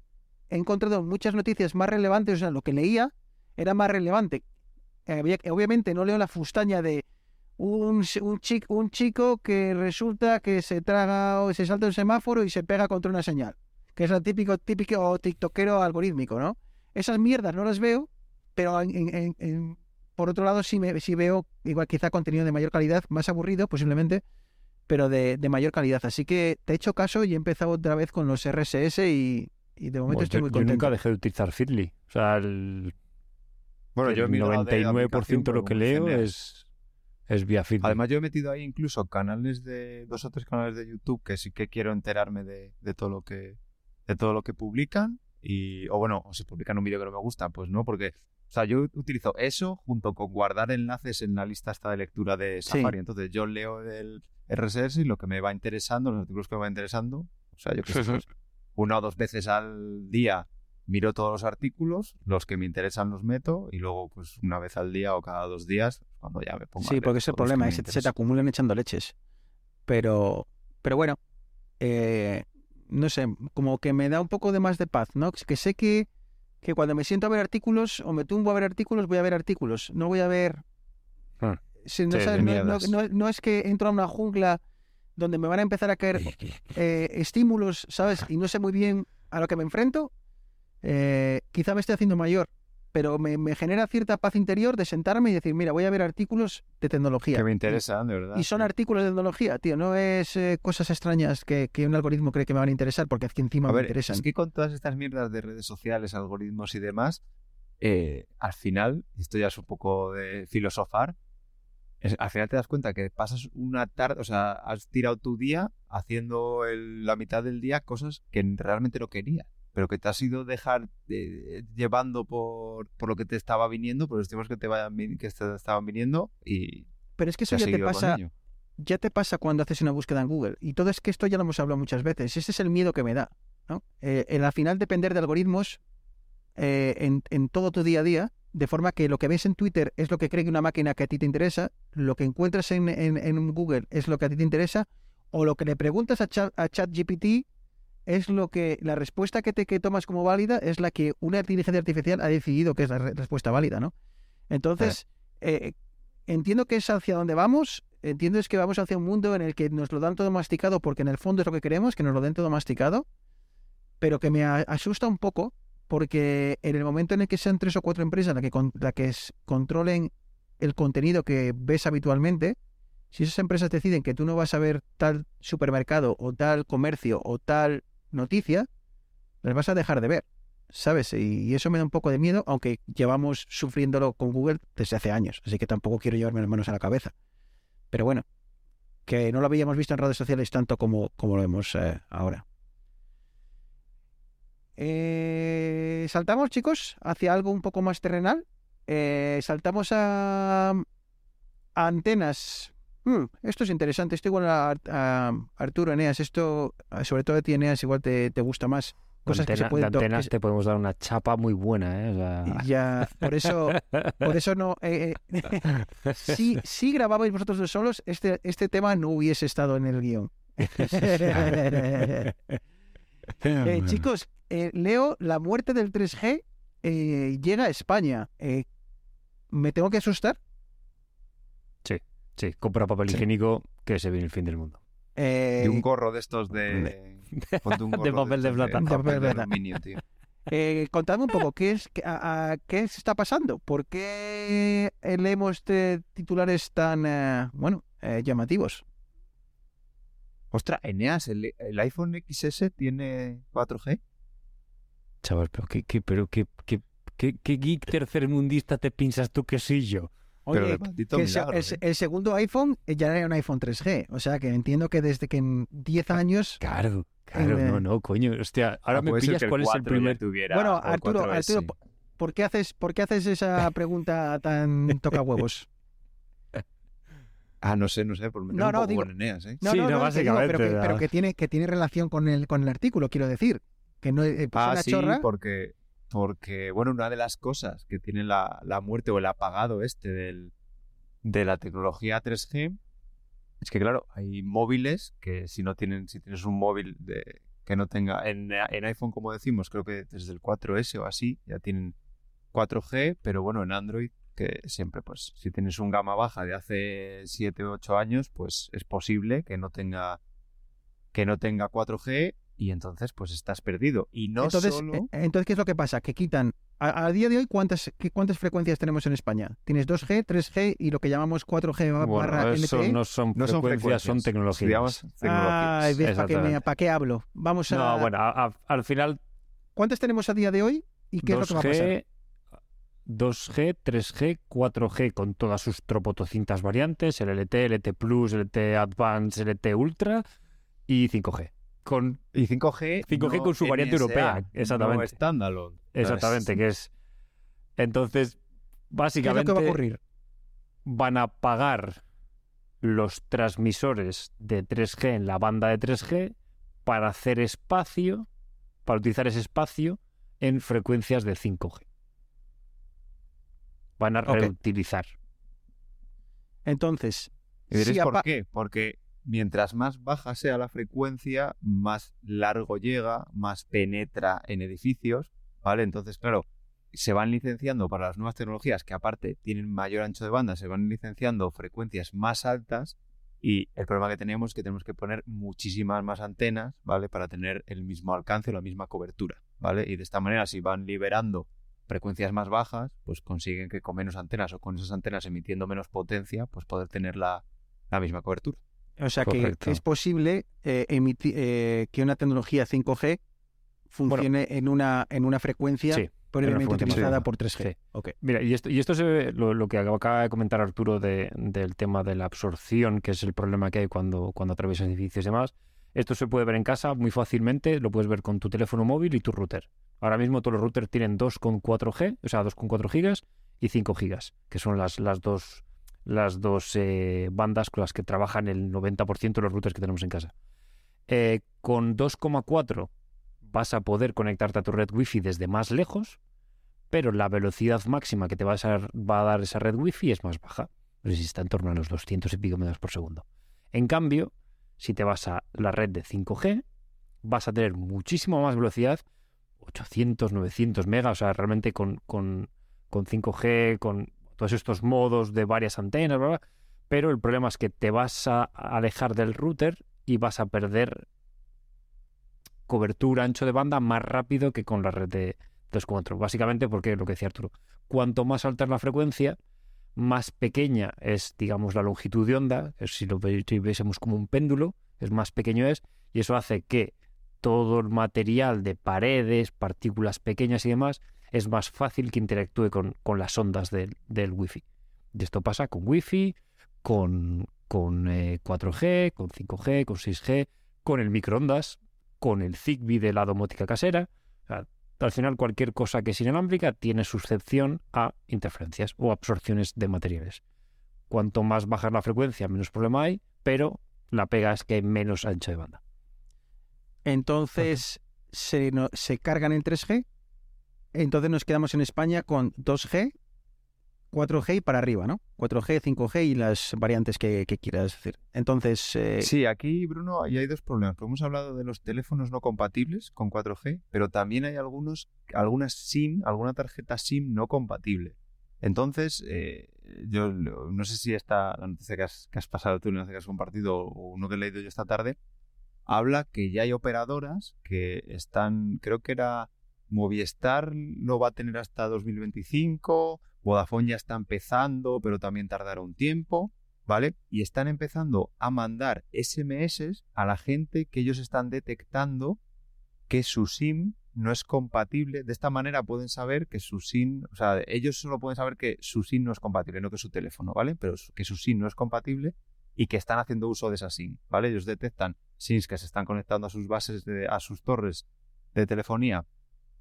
encontrado muchas noticias más relevantes, o sea, lo que leía era más relevante. Había- obviamente no leo la fustaña de un, un, chi- un chico que resulta que se traga o se salta un semáforo y se pega contra una señal, que es el típico, típico tiktokero algorítmico, ¿no? Esas mierdas no las veo, pero en- en- en- en- por otro lado sí, me, sí veo igual quizá contenido de mayor calidad, más aburrido posiblemente, pero de, de mayor calidad. Así que te he hecho caso y he empezado otra vez con los RSS y, y de momento Bueno, estoy yo, muy yo contento. nunca dejé de utilizar Feedly. O sea, el, Bueno, yo he el migrado de 99% aplicación, de lo que leo es, es vía Feedly. Además, yo he metido ahí incluso canales de dos o tres canales de YouTube que sí que quiero enterarme de, de todo lo que de todo lo que publican y o bueno, o si publican un vídeo que no me gusta, pues no, porque o sea, yo utilizo eso junto con guardar enlaces en la lista esta de lectura de Sí. Safari. Entonces, yo leo el RSS y lo que me va interesando, los artículos que me va interesando, o sea, yo que sé, pues, una o dos veces al día miro todos los artículos, los que me interesan los meto y luego pues una vez al día o cada dos días cuando ya me pongo a Sí, leer porque es el problema, es que se te interesan. acumulan echando leches. Pero, pero bueno, eh, no sé, como que me da un poco de más de paz, ¿no? Que sé que, que cuando me siento a ver artículos o me tumbo a ver artículos, voy a ver artículos, no voy a ver... Ah. Sí, no, Sí, sabes, de no- no- no es que entro a una jungla donde me van a empezar a caer eh, estímulos, ¿sabes? Y no sé muy bien a lo que me enfrento. Eh, quizá me esté haciendo mayor, pero me, me genera cierta paz interior de sentarme y decir, mira, voy a ver artículos de tecnología. Que me interesan, de verdad. Y son sí. artículos de tecnología, tío, no es eh, cosas extrañas que, que un algoritmo cree que me van a interesar, porque es que encima A me ver, interesan. es que con todas estas mierdas de redes sociales, algoritmos y demás, eh, al final, esto ya es un poco de filosofar, es- al final te das cuenta que pasas una tarde, o sea, has tirado tu día haciendo el- la mitad del día cosas que realmente no querías, pero que te has ido dejar eh, llevando por, por lo que te estaba viniendo, por los temas que te vayan que te estaban viniendo y Pero es que eso te ya te pasa, ya te pasa cuando haces una búsqueda en Google. Y todo es que esto ya lo hemos hablado muchas veces. Ese es el miedo que me da. ¿no? Eh, el al final depender de algoritmos eh, en, en todo tu día a día, de forma que lo que ves en Twitter es lo que cree una máquina que a ti te interesa, lo que encuentras en, en- en Google es lo que a ti te interesa, o lo que le preguntas a, Chat, a ChatGPT es lo que la respuesta que te que tomas como válida es la que una inteligencia artificial ha decidido que es la re- respuesta válida, ¿no? Entonces, eh, entiendo que es hacia donde vamos, entiendo es que vamos hacia un mundo en el que nos lo dan todo masticado porque en el fondo es lo que queremos, que nos lo den todo masticado, pero que me asusta un poco porque en el momento en el que sean tres o cuatro empresas las que, con- la que controlen el contenido que ves habitualmente, si esas empresas deciden que tú no vas a ver tal supermercado o tal comercio o tal noticia, las vas a dejar de ver, ¿sabes? Y, eso me da un poco de miedo, aunque llevamos sufriéndolo con Google desde hace años, así que tampoco quiero llevarme las manos a la cabeza. Pero bueno, que no lo habíamos visto en redes sociales tanto como, como lo vemos eh, ahora. Eh, saltamos, chicos, hacia algo un poco más terrenal. Eh, saltamos a antenas. Hmm, esto es interesante. Esto igual a, a Arturo, Eneas. Esto, eh, sobre todo a ti, Eneas, igual te, te gusta más. Cosas que se Antena- pueden de antenas te podemos dar una chapa muy buena, ¿eh? O sea, Ya, por eso, por eso no. eh, eh, si, si grababais vosotros dos solos, este, este tema no hubiese estado en el guion. Eh, chicos, eh, leo la muerte del 3G eh, llega a España. ¿Me tengo que asustar? Sí, compra papel Sí. higiénico que se viene el fin del mundo. Eh, Y un gorro de estos de... ponte un De gorro papel de plata. De papel de plata. aluminio, tío. eh, contadme un poco, ¿qué, es, qué, a- a- ¿qué se está pasando? ¿Por qué leemos este titulares tan, eh, bueno, eh, llamativos? Ostras, Eneas, el, el iPhone XS tiene 4G. Chaval, pero qué, qué, pero qué, qué, qué, qué geek tercermundista te piensas tú que soy yo. Pero Oye, de maldito que el, se- milagro, el- ¿eh? el segundo iPhone eh, ya era un iPhone 3G. O sea que entiendo que desde que en 10 años. Claro, claro, Eh, no, no, coño. Hostia, ahora Ah, me pillas cuál es el 4 ya primer. tuviera- Bueno, Arturo, 4S. Arturo, ¿por- ¿por qué haces, por qué haces esa pregunta tan toca huevos? Ah, no sé, no sé, por meter No, un no, poco digo- con Eneas, ¿eh? No, Sí, no, no, digo, pero, que, pero que tiene, que tiene relación con el, con el artículo, quiero decir. Que no eh, pues Ah, una sí, chorra. porque, porque, bueno, una de las cosas que tiene la, la muerte o el apagado este del, de la tecnología 3G Es que claro, hay móviles que si no tienen, si tienes un móvil de, que no tenga, en, en iPhone como decimos, creo que desde el 4S o así ya tienen 4G, pero bueno, en Android que siempre pues si tienes un gama baja de hace 7 o 8 años, pues es posible que no tenga que no tenga 4G y entonces pues estás perdido. Y no entonces, solo... eh, entonces, ¿qué es lo que pasa? Que quitan. A, a día de hoy, ¿cuántas, qué, ¿cuántas frecuencias tenemos en España? Tienes 2G, 3G y lo que llamamos 4G ba- Bueno, barra eso LTE. no son no son frecuencias, son frecuencias, tecnologías. digamos, tecnologías. Ay, ¿ves para qué, qué hablo? Vamos a. No, bueno, a- a- al final ¿Cuántas tenemos a día de hoy y qué es lo que va a pasar? 2G, 2G, 3G, 4G con todas sus tropotocintas variantes, el LTE, LTE Plus, LTE Advanced, LTE Ultra y 5G. Con, Y 5G, 5G con su variante NSA, europea, exactamente. No standalone. exactamente, que es... Entonces, ¿Qué es lo básicamente que va a ocurrir? van a pagar los transmisores de 3G en la banda de 3G para hacer espacio, para utilizar ese espacio en frecuencias de 5G. Van a reutilizar. Entonces, ¿Y diréis si por qué? Porque mientras más baja sea la frecuencia, más largo llega, más penetra en edificios, ¿vale? Entonces, claro, se van licenciando para las nuevas tecnologías que aparte tienen mayor ancho de banda, se van licenciando frecuencias más altas y el problema que tenemos es que tenemos que poner muchísimas más antenas, ¿vale? Para tener el mismo alcance la misma cobertura, ¿vale? Y de esta manera, si van liberando frecuencias más bajas, pues consiguen que con menos antenas o con esas antenas emitiendo menos potencia, pues poder tener la, la misma cobertura. O sea que es posible eh, emiti- eh, que una tecnología 5G funcione en, una, en una frecuencia Sí, previamente utilizada por 3G. Sí. Ok. Mira, y esto, y esto se ve, lo, lo que acaba de comentar Arturo de- del tema de la absorción, que es el problema que hay cuando, cuando atraviesas edificios y demás. Esto se puede ver en casa muy fácilmente, lo puedes ver con tu teléfono móvil y tu router. Ahora mismo todos los routers tienen 2,4G, o sea, 2,4 gigas y 5 gigas, que son las, las dos, las dos eh, bandas con las que trabajan el 90% de los routers que tenemos en casa. Eh, con 2,4 vas a poder conectarte a tu red Wi-Fi desde más lejos, pero la velocidad máxima que te va a, dar, esa red Wi-Fi es más baja. Sé si está en torno a los 200 y pico megas por segundo. En cambio, si te vas a la red de 5G, vas a tener muchísima más velocidad, 800, 900 megas, o sea, realmente con, con, con 5G, con todos estos modos de varias antenas, bla, bla, pero el problema es que te vas a alejar del router y vas a perder cobertura, ancho de banda más rápido que con la red de 2.4. Básicamente porque lo que decía Arturo, cuanto más alta es la frecuencia, más pequeña es, digamos, la longitud de onda, si lo viésemos como un péndulo, es más pequeño es, y eso hace que todo el material de paredes, partículas pequeñas y demás, es más fácil que interactúe con, con las ondas del, del Wi-Fi. Y esto pasa con Wi-Fi, con, con eh, 4G, con 5G, con 6G, con el microondas, con el Zigbee de la domótica casera. O sea, al final, cualquier cosa que es inalámbrica tiene suscepción a interferencias o absorciones de materiales. Cuanto más baja la frecuencia, menos problema hay, pero la pega es que hay menos ancho de banda. Entonces, se, no- se cargan en 3G. Entonces nos quedamos en España con 2G, 4G y para arriba, ¿no? 4G, 5G y las variantes que, quieras decir. Entonces, eh, Sí, aquí, Bruno, ahí hay dos problemas. Hemos hablado de los teléfonos no compatibles con 4G, pero también hay algunos, algunas SIM, alguna tarjeta SIM no compatible. Entonces, eh, yo no sé si esta, noticia que has, que has pasado tú, la noticia que has compartido, o uno que he leído yo esta tarde, habla que ya hay operadoras que están, creo que era Movistar lo va a tener hasta 2025, Vodafone ya está empezando, pero también tardará un tiempo. ¿vale? Y están empezando a mandar SMS a la gente que ellos están detectando que su SIM no es compatible. De esta manera pueden saber que su SIM, o sea, ellos solo pueden saber que su SIM no es compatible, no que su teléfono, ¿vale? Pero que su SIM no es compatible y que están haciendo uso de esa SIM, ¿vale? Ellos detectan SIMs que se están conectando a sus bases, de, a sus torres de telefonía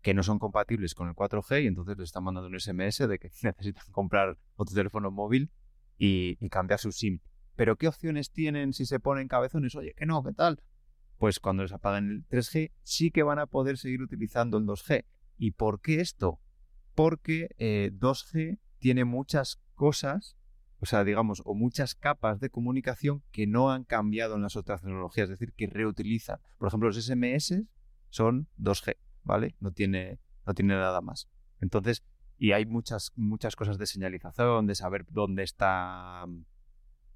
que no son compatibles con el 4G y entonces les están mandando un SMS de que necesitan comprar otro teléfono móvil y, cambiar su SIM. Pero ¿qué opciones tienen si se ponen cabezones? Oye, que no, ¿qué tal? Pues cuando les apagan el 3G sí que van a poder seguir utilizando el 2G. ¿Y por qué esto? Porque eh, 2G tiene muchas cosas o sea, digamos, o muchas capas de comunicación que no han cambiado en las otras tecnologías, es decir, que reutilizan. Por ejemplo, los SMS son 2G, ¿vale? No tiene, no tiene nada más. Entonces, y hay muchas, muchas cosas de señalización, de saber dónde está,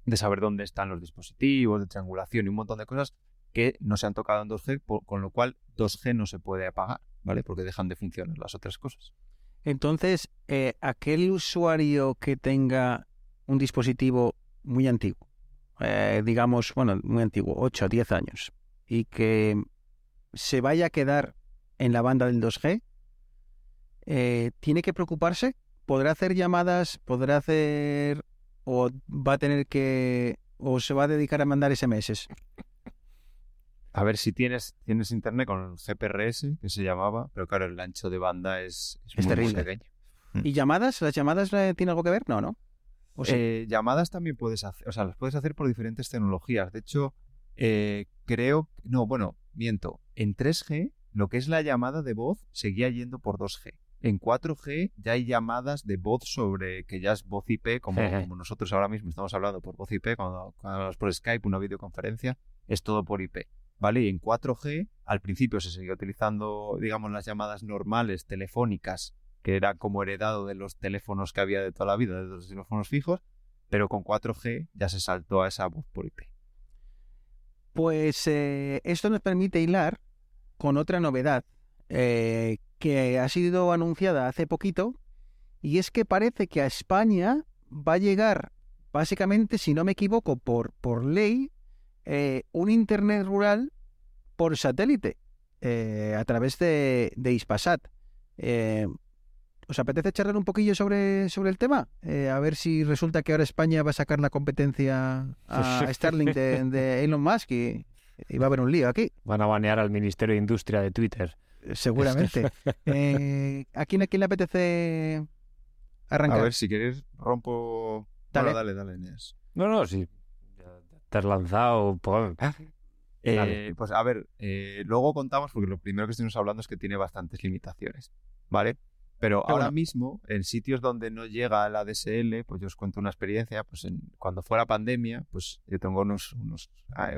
de saber dónde están los dispositivos, de triangulación y un montón de cosas que no se han tocado en 2G, por- con lo cual 2G no se puede apagar, ¿vale? Porque dejan de funcionar las otras cosas. Entonces, eh, aquel usuario que tenga un dispositivo muy antiguo, eh, digamos, bueno, muy antiguo, 8 o 10 años, y que se vaya a quedar en la banda del 2G, eh, ¿tiene que preocuparse? ¿Podrá hacer llamadas? ¿Podrá hacer... o va a tener que... o se va a dedicar a mandar SMS? A ver si tienes, tienes internet con el GPRS, que se llamaba, pero claro, el ancho de banda es, Es muy, muy terrible. pequeño. ¿Y llamadas? ¿Las llamadas eh, tienen algo que ver? No, ¿no? ¿O? Eh, llamadas también puedes hacer, o sea, las puedes hacer por diferentes tecnologías. De hecho, eh, creo, no, bueno, miento, en 3G lo que es la llamada de voz seguía yendo por 2G. En 4G ya hay llamadas de voz sobre que ya es voz IP, como, como nosotros ahora mismo estamos hablando por voz IP, cuando, cuando hablas por Skype, una videoconferencia, es todo por IP. ¿Vale? Y en 4G, al principio se seguía utilizando, digamos, las llamadas normales telefónicas, que era como heredado de los teléfonos que había de toda la vida, de los teléfonos fijos, pero con 4G ya se saltó a esa voz por IP. Pues eh, esto nos permite hilar con otra novedad eh, que ha sido anunciada hace poquito y es que parece que a España va a llegar, básicamente, si no me equivoco, por, por ley, eh, un Internet rural por satélite eh, a través de, de Ispasat. Eh, ¿Os apetece charlar un poquillo sobre, sobre el tema? Eh, a ver si resulta que ahora España va a sacar la competencia a Starlink de, de Elon Musk y, y va a haber un lío aquí, Van a banear al Ministerio de Industria de Twitter. seguramente. Eh, ¿a, quién, ¿A quién le apetece arrancar? A ver, si quieres, rompo. Dale. Bueno, dale, dale, Inés. No, no, sí. Te has lanzado. pues, Eh, pues a ver, eh, luego contamos, porque lo primero que estuvimos hablando es que tiene bastantes limitaciones, ¿vale? Pero ahora bueno. mismo, en sitios donde no llega el ADSL, pues yo os cuento una experiencia, pues en- cuando fue la pandemia, pues yo tengo unos, unos,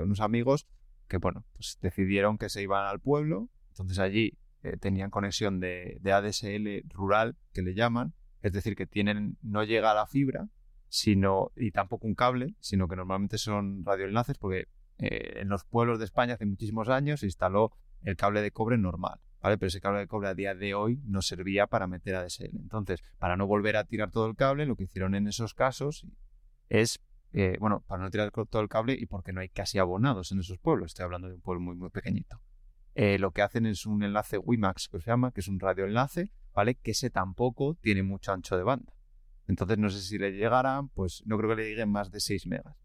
unos amigos que, bueno, pues decidieron que se iban al pueblo, entonces allí eh, tenían conexión de, ADSL rural, que le llaman, es decir, que tienen, no llega la fibra, sino, y tampoco un cable, sino que normalmente son radioenlaces, porque eh, en los pueblos de España hace muchísimos años se instaló el cable de cobre normal, ¿vale? Pero ese cable de cobre a día de hoy no servía para meter ADSL. Entonces, para no volver a tirar todo el cable, lo que hicieron en esos casos es, eh, bueno, para no tirar todo el cable y porque no hay casi abonados en esos pueblos, estoy hablando de un pueblo muy, muy pequeñito. Eh, lo que hacen es un enlace WiMAX, que se llama, que es un radioenlace, ¿vale? Que ese tampoco tiene mucho ancho de banda. Entonces, no sé si le llegarán, pues no creo que le lleguen más de 6 megas.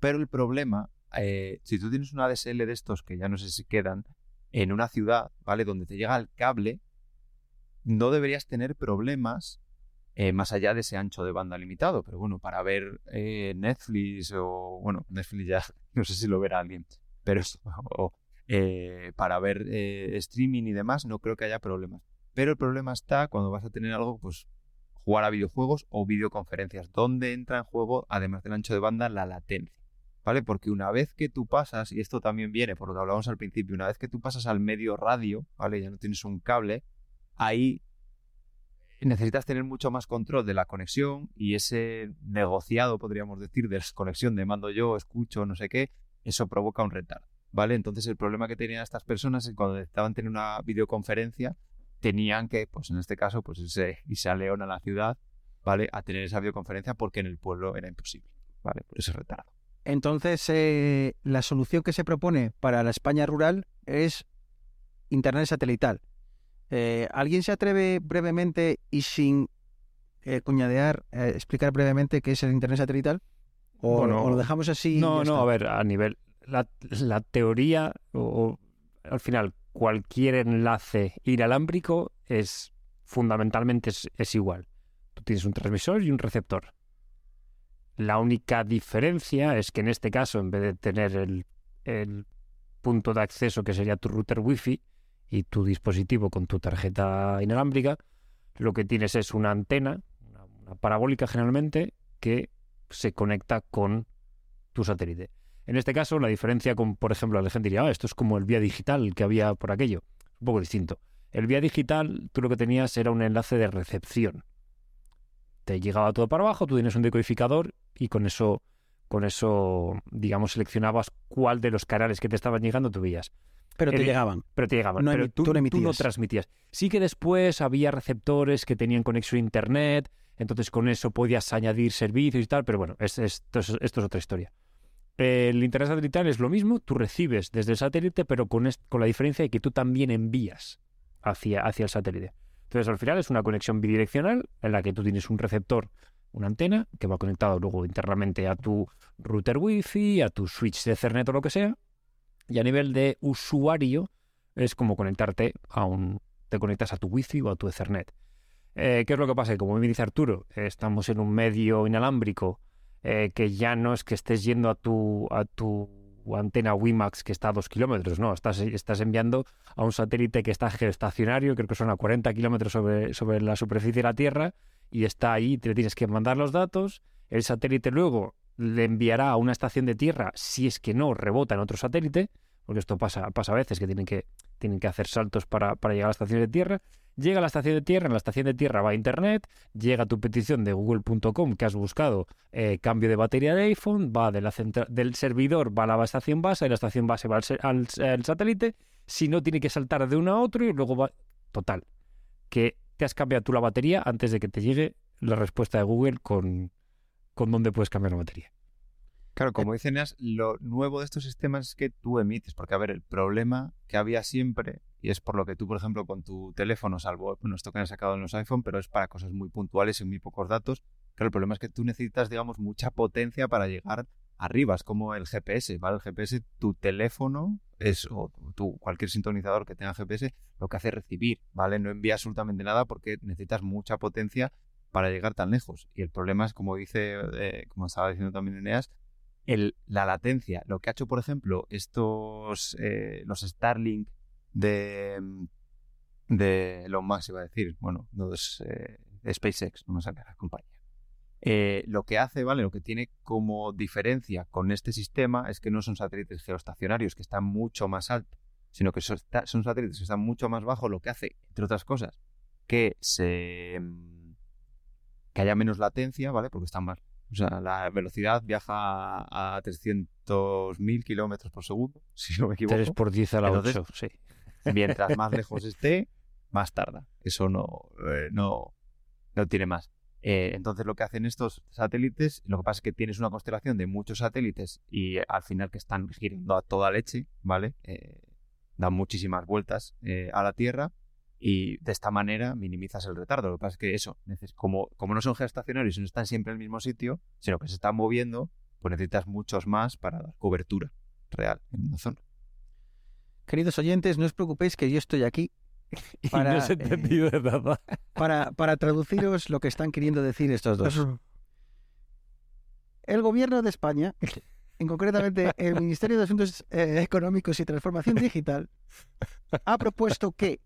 Pero el problema, eh, si tú tienes un ADSL de estos que ya no sé si quedan en una ciudad, ¿vale? Donde te llega el cable, no deberías tener problemas eh, más allá de ese ancho de banda limitado. Pero bueno, para ver eh, Netflix o, bueno, Netflix ya no sé si lo verá alguien, pero o, eh, para ver streaming y demás, no creo que haya problemas. Pero el problema está cuando vas a tener algo, pues jugar a videojuegos o videoconferencias, donde entra en juego, además del ancho de banda, la latencia. ¿Vale? Porque una vez que tú pasas, y esto también viene por lo que hablábamos al principio, una vez que tú pasas al medio radio, ¿vale? Ya no tienes un cable, ahí necesitas tener mucho más control de la conexión y ese negociado, podríamos decir, de conexión de mando yo, escucho, no sé qué, eso provoca un retardo, ¿vale? Entonces el problema que tenían estas personas es cuando necesitaban tener una videoconferencia, tenían que, pues en este caso, pues irse, irse a León, a la ciudad, ¿vale? A tener esa videoconferencia porque en el pueblo era imposible, ¿vale? Por ese retardo. Entonces, eh, la solución que se propone para la España rural es Internet satelital. Eh, ¿Alguien se atreve brevemente y sin eh, cuñadear, eh, explicar brevemente qué es el Internet satelital? ¿O, Bueno, o lo dejamos así? no, no, a ver, a nivel. La, la teoría, o, o, al final, cualquier enlace inalámbrico es fundamentalmente es, es igual. Tú tienes un transmisor y un receptor. La única diferencia es que en este caso, en vez de tener el, el punto de acceso que sería tu router wifi y tu dispositivo con tu tarjeta inalámbrica, lo que tienes es una antena, una, parabólica generalmente, que se conecta con tu satélite. En este caso, la diferencia con, por ejemplo, la gente diría, ah, esto es como el vía digital que había por aquello. Un poco distinto. El vía digital, tú lo que tenías era un enlace de recepción. Te llegaba todo para abajo, tú tienes un decodificador y con eso, con eso, digamos, seleccionabas cuál de los canales que te estaban llegando tú veías. Pero te El- llegaban. Pero te llegaban. No pero tú, tú no tú no transmitías. Sí que después había receptores que tenían conexión a internet, entonces con eso podías añadir servicios y tal, pero bueno, es- es- esto, es, esto es otra historia. El internet satelital es lo mismo, tú recibes desde el satélite, pero con, con la diferencia de que tú también envías hacia, hacia el satélite. Entonces al final es una conexión bidireccional en la que tú tienes un receptor, una antena, que va conectado luego internamente a tu router wifi, a tu switch de Ethernet o lo que sea, y a nivel de usuario es como conectarte a un... te conectas a tu wifi o a tu Ethernet. Eh, ¿Qué es lo que pasa? Como me dice Arturo, estamos en un medio inalámbrico eh, que ya no es que estés yendo a tu, a tu antena WiMAX que está a dos kilómetros, no, estás, estás enviando a un satélite que está geoestacionario, creo que son a 40 kilómetros sobre, sobre la superficie de la Tierra, y está ahí, te tienes que mandar los datos, el satélite luego le enviará a una estación de tierra si es que no rebota en otro satélite, porque esto pasa, pasa a veces que tienen que, tienen que hacer saltos para, para llegar a la estación de tierra. Llega a la estación de tierra, en la estación de tierra va a internet, llega tu petición de google.com que has buscado eh, cambio de batería de iPhone, va de la del servidor, va a la estación base, de la estación base va al- al satélite, si no tiene que saltar de uno a otro y luego va... Total, que te has cambiado tú la batería antes de que te llegue la respuesta de Google con, con dónde puedes cambiar la batería. Claro, como dice Neas, lo nuevo de estos sistemas es que tú emites, porque a ver, el problema que había siempre, y es por lo que tú, por ejemplo, con tu teléfono, salvo bueno, esto que han sacado en los iPhone, pero es para cosas muy puntuales y muy pocos datos, claro, el problema es que tú necesitas, digamos, mucha potencia para llegar arriba, es como el GPS, ¿vale? El GPS, tu teléfono es, o tu, cualquier sintonizador que tenga GPS, lo que hace es recibir, ¿vale? No envía absolutamente nada porque necesitas mucha potencia para llegar tan lejos. Y el problema es, como dice, eh, como estaba diciendo también Eneas, el, la latencia. Lo que ha hecho, por ejemplo, estos, eh, los Starlink de, de Elon Musk, iba a decir, bueno, los eh, SpaceX, no me sale la compañía. Eh, lo que hace, ¿vale? Lo que tiene como diferencia con este sistema es que no son satélites geoestacionarios, que están mucho más altos, sino que son, son satélites que están mucho más bajo, lo que hace, entre otras cosas, que se mm, que haya menos latencia, ¿vale? Porque están más o sea, la velocidad viaja a 300.000 kilómetros por segundo, si no me equivoco. 3 por 10 a la Entonces, 8, sí. Mientras más lejos esté, más tarda. Eso no, eh, no, no tiene más. Eh, entonces lo que hacen estos satélites, lo que pasa es que tienes una constelación de muchos satélites y al final que están girando a toda leche, ¿vale? Eh, dan muchísimas vueltas a la Tierra y de esta manera minimizas el retardo. Lo que pasa es que eso, como, como no son geoestacionarios y no están siempre en el mismo sitio, sino que se están moviendo, pues necesitas muchos más para dar cobertura real en una zona. Queridos oyentes, no os preocupéis que yo estoy aquí Y no eh, entendido de nada. para, para traduciros lo que están queriendo decir estos dos. El gobierno de España, en concretamente el Ministerio de Asuntos eh, Económicos y Transformación Digital, ha propuesto que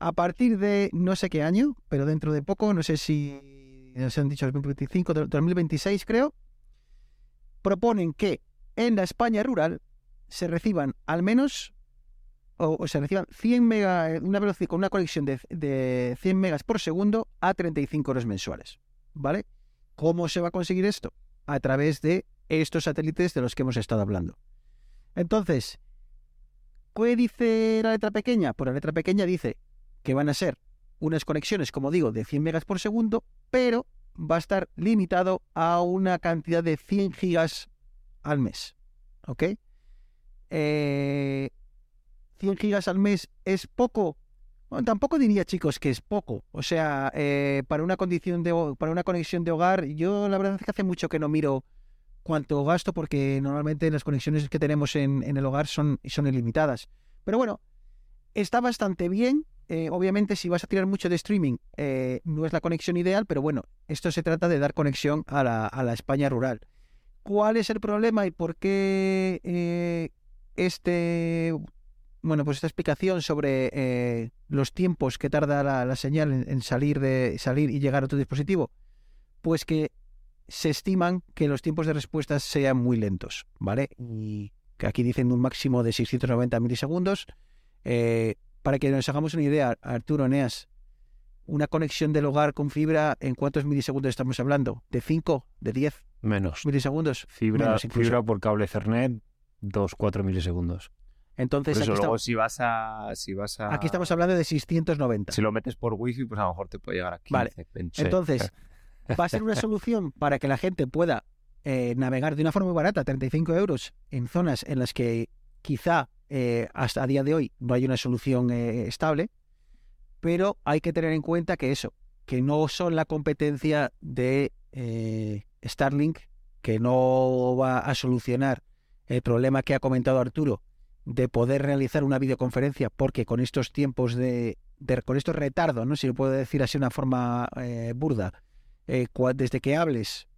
a partir de no sé qué año, pero dentro de poco, no sé si nos han dicho 2025, 2026 creo, proponen que en la España rural se reciban al menos o, se reciban 100 mega, una con una conexión de, de 100 megas por segundo a 35 euros mensuales. ¿Vale? ¿Cómo se va a conseguir esto? A través de estos satélites de los que hemos estado hablando. Entonces, ¿qué dice la letra pequeña? Pues la letra pequeña dice que van a ser unas conexiones, como digo, de 100 megas por segundo, pero va a estar limitado a una cantidad de 100 gigas al mes. ¿Ok? Eh, 100 gigas al mes es poco. Bueno, tampoco diría, chicos, que es poco. O sea, eh, para una condición de para una conexión de hogar, yo la verdad es que hace mucho que no miro cuánto gasto, porque normalmente las conexiones que tenemos en, en el hogar son, son ilimitadas. Pero bueno, está bastante bien. Eh, obviamente, si vas a tirar mucho de streaming, eh, no es la conexión ideal, pero bueno, esto se trata de dar conexión a la, a la España rural. ¿Cuál es el problema y por qué eh, este bueno, pues esta explicación sobre los tiempos que tarda la, la señal en, salir de salir y llegar a tu dispositivo, pues que se estiman que los tiempos de respuesta sean muy lentos, ¿vale? Y que aquí dicen un máximo de 690 milisegundos. Eh, para que nos hagamos una idea, Arturo Neas, una conexión del hogar con fibra, ¿en cuántos milisegundos estamos hablando? ¿De 5? ¿De 10 Menos. milisegundos? Fibra, Menos fibra por cable Ethernet, 2-4 milisegundos. Entonces, Por eso aquí, luego estamos, si vas a... Si vas a... aquí estamos hablando de 690. Si lo metes por wifi, pues a lo mejor te puede llegar a 15, Vale. 20. Entonces, va a ser una solución para que la gente pueda eh, navegar de una forma muy barata, 35 euros, en zonas en las que quizá eh, hasta a día de hoy no hay una solución eh, estable, pero hay que tener en cuenta que eso, que no son la competencia de eh, Starlink, que no va a solucionar el problema que ha comentado Arturo de poder realizar una videoconferencia, porque con estos tiempos de, con estos retardos, ¿no? si lo puedo decir así de una forma burda, desde que hables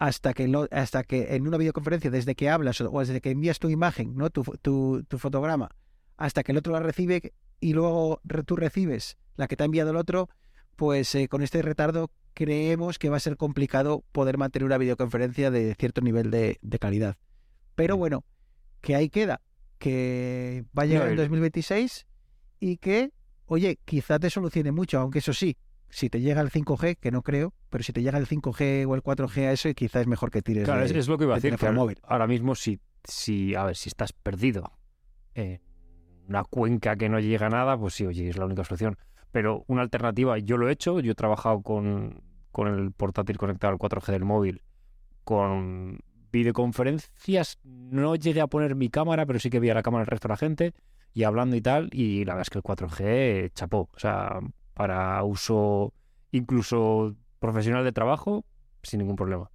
hasta que, lo- hasta que en una videoconferencia, desde que hablas o, desde que envías tu imagen, ¿no? tu, tu, tu fotograma, hasta que el otro la recibe y luego tú recibes la que te ha enviado el otro, pues eh, con este retardo creemos que va a ser complicado poder mantener una videoconferencia de cierto nivel de, de calidad. Pero bueno, que ahí queda, que va a llegar No, en y- 2026 y que, oye, quizá te solucione mucho, aunque eso sí, si te llega el 5G, que no creo, pero si te llega el 5G o el 4G a eso, quizá es mejor que tires Claro, de- es, lo que iba a de decir. Que ahora, móvil. ahora mismo, si, si, a ver, si estás perdido en una cuenca que no llega a nada, pues sí, oye, es la única solución. Pero una alternativa, yo lo he hecho, yo he trabajado con, con el portátil conectado al 4G del móvil, con videoconferencias, no llegué a poner mi cámara, pero sí que veía la cámara del resto de la gente y hablando y tal, y la verdad es que el 4G chapó, o sea, para uso incluso profesional de trabajo, sin ningún problema.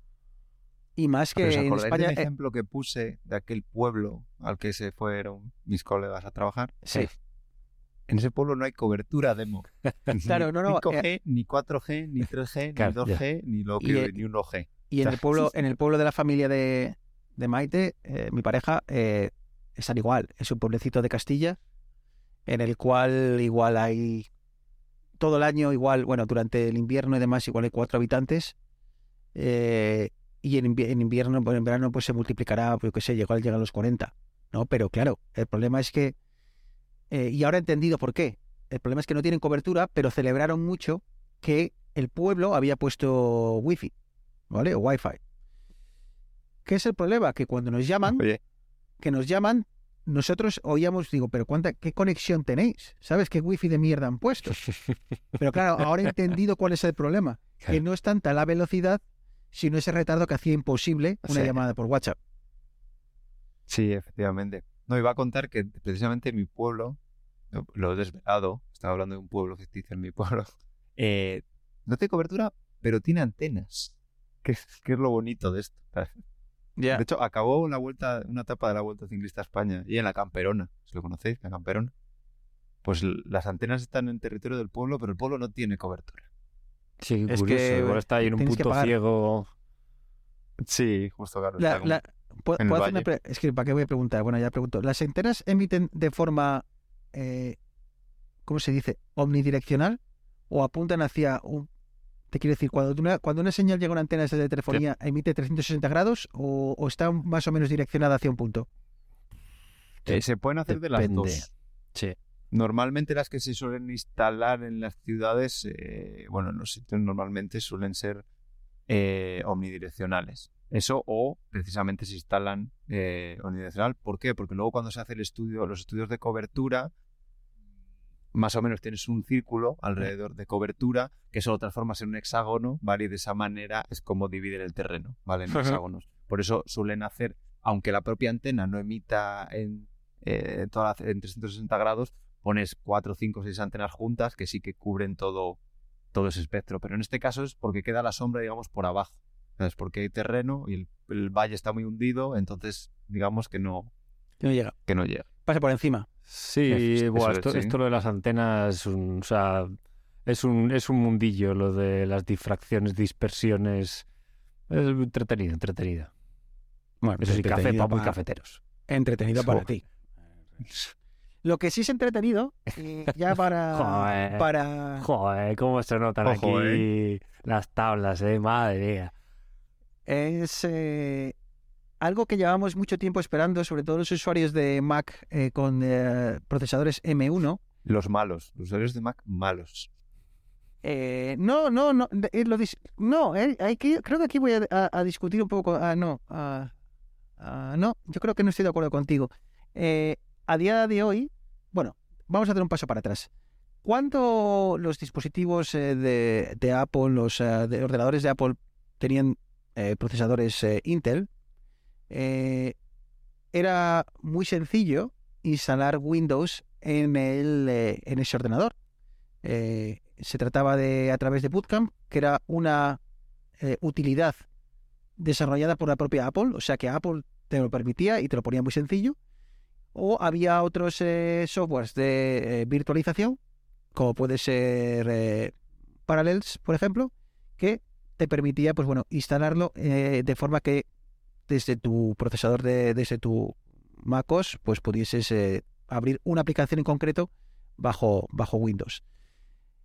Y más que Pero ¿os en España... del eh, ejemplo que puse de aquel pueblo al que se fueron mis colegas a trabajar? sí, En ese pueblo no hay cobertura demo. Claro, no, no, 5G, ni 4G, ni 3G, Claro, ni ya. 2G, ni, lo Y, que, eh, ni 1G. y en el pueblo, en el pueblo de la familia de, de Maite, eh, mi pareja, eh, están igual. Es un pueblecito de Castilla, en el cual igual hay todo el año, igual, bueno, durante el invierno y demás, igual hay cuatro habitantes. eh, y en, invi- en invierno, pues en verano, pues se multiplicará, pues yo qué sé, igual llega a los 40. ¿no? Pero claro, el problema es que, eh, y ahora he entendido por qué. El problema es que no tienen cobertura, pero celebraron mucho que el pueblo había puesto wifi, ¿vale? O wifi. ¿Qué es el problema? Que cuando nos llaman, Oye, que nos llaman, nosotros oíamos, digo, pero ¿cuánta, ¿qué conexión tenéis? ¿Sabes qué wifi de mierda han puesto? Pero claro, ahora he entendido cuál es el problema. Que no es tanta la velocidad, sino ese retardo que hacía imposible una Sí. llamada por WhatsApp. sí, efectivamente. No, iba a contar que precisamente en mi pueblo, lo- lo he desvelado, estaba hablando de un pueblo ficticio en mi pueblo, eh, no tiene cobertura, pero tiene antenas. Que es, que es lo bonito de esto. De hecho, acabó la vuelta, una etapa de la Vuelta Ciclista a España y en la Camperona, si lo conocéis, la Camperona. Pues las antenas están en territorio del pueblo, pero el pueblo no tiene cobertura. Sí, Es curioso. que Igual está ahí en un punto ciego. Sí, justo claro. La- está como- la- ¿puedo- en el puedo hacer una es que, ¿para qué voy a preguntar? Bueno, ya pregunto. ¿Las antenas emiten de forma, eh, ¿cómo se dice? ¿Omnidireccional? ¿O apuntan hacia un... Te quiero decir, cuando una, cuando una señal llega a una antena de telefonía, ¿emite 360 grados o, o está más o menos direccionada hacia un punto? Eh, se pueden hacer de las dos. Sí. Normalmente las que se suelen instalar en las ciudades, eh, bueno, en los sitios normalmente suelen ser eh, omnidireccionales. Eso o precisamente se instalan eh, omnidireccional. ¿Por qué? Porque luego cuando se hace el estudio, los estudios de cobertura, más o menos tienes un círculo alrededor de cobertura que eso lo transformas en un hexágono, ¿vale? Y de esa manera es como dividen el terreno, ¿vale? En Ajá. hexágonos. Por eso suelen hacer, aunque la propia antena no emita en, eh, toda la- en 360 grados, pones 4, 5, 6 antenas juntas que sí que cubren todo, todo ese espectro. Pero en este caso es porque queda la sombra, digamos, por abajo. Es porque hay terreno y el, el valle está muy hundido, entonces digamos que no, Que no llega. que no llega. Pasa por encima. Sí, buah, eso esto, lo de las antenas es un, o sea, es un, es un mundillo lo de las difracciones, dispersiones. Es entretenido, entretenido. Bueno, Eso sí, café entretenido para muy pa- cafeteros. Entretenido para ti. Lo que sí es entretenido, eh, ya para... Joder. para... Joder, cómo se notan Ojo, aquí las tablas, eh, madre mía. es eh, algo que llevamos mucho tiempo esperando, sobre todo los usuarios de Mac eh, con eh, procesadores M1. Los malos, los usuarios de Mac malos. Eh, no, no, no, lo no, hay que- creo que aquí voy a, a- a discutir un poco. ah, no, ah, ah, no, yo creo que no estoy de acuerdo contigo. A día de hoy, bueno, vamos a hacer un paso para atrás. Cuando los dispositivos de, de Apple, los de ordenadores de Apple tenían procesadores Intel, eh, era muy sencillo instalar Windows en, el, eh, en ese ordenador. Eh, se trataba de a través de Bootcamp, que era una utilidad desarrollada por la propia Apple, o sea que Apple te lo permitía y te lo ponía muy sencillo. O había otros softwares de virtualización, como puede ser Parallels, por ejemplo, que te permitía, pues bueno, instalarlo de forma que desde tu procesador de, desde tu MacOS, pues pudieses eh, abrir una aplicación en concreto bajo, Windows.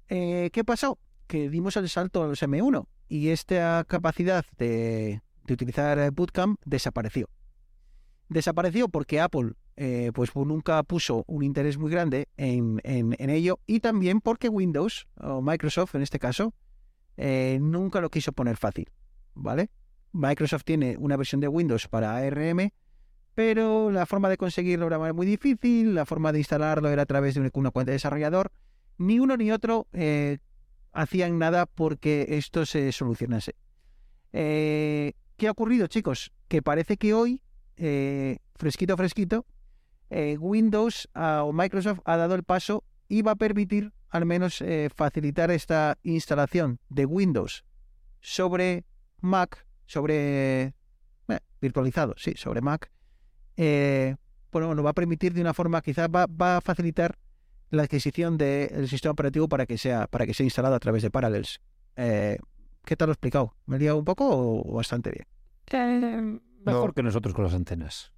Eh, ¿Qué pasó? Que dimos el salto a los M1 y esta capacidad de, utilizar eh, Bootcamp desapareció. Desapareció porque Apple pues nunca puso un interés muy grande en, ello y también porque Windows o Microsoft en este caso nunca lo quiso poner fácil, ¿vale? Microsoft tiene una versión de Windows para ARM, pero la forma de conseguirlo era muy difícil, la forma de instalarlo era a través de una- cuenta de desarrollador. Ni uno ni otro eh, hacían nada porque esto se solucionase. Eh, ¿Qué ha ocurrido, chicos? Que parece que hoy, eh, fresquito, fresquito, Windows ah, o Microsoft ha dado el paso y va a permitir al menos facilitar esta instalación de Windows sobre Mac, sobre eh, virtualizado, sí, sobre Mac. Eh, bueno, lo va a permitir de una forma, quizás va, va a facilitar la adquisición del sistema operativo para que sea para que sea instalado a través de Parallels. Eh, ¿Qué tal lo he explicado? ¿Me he liado un poco o, bastante bien? Eh, mejor No. que nosotros con las antenas.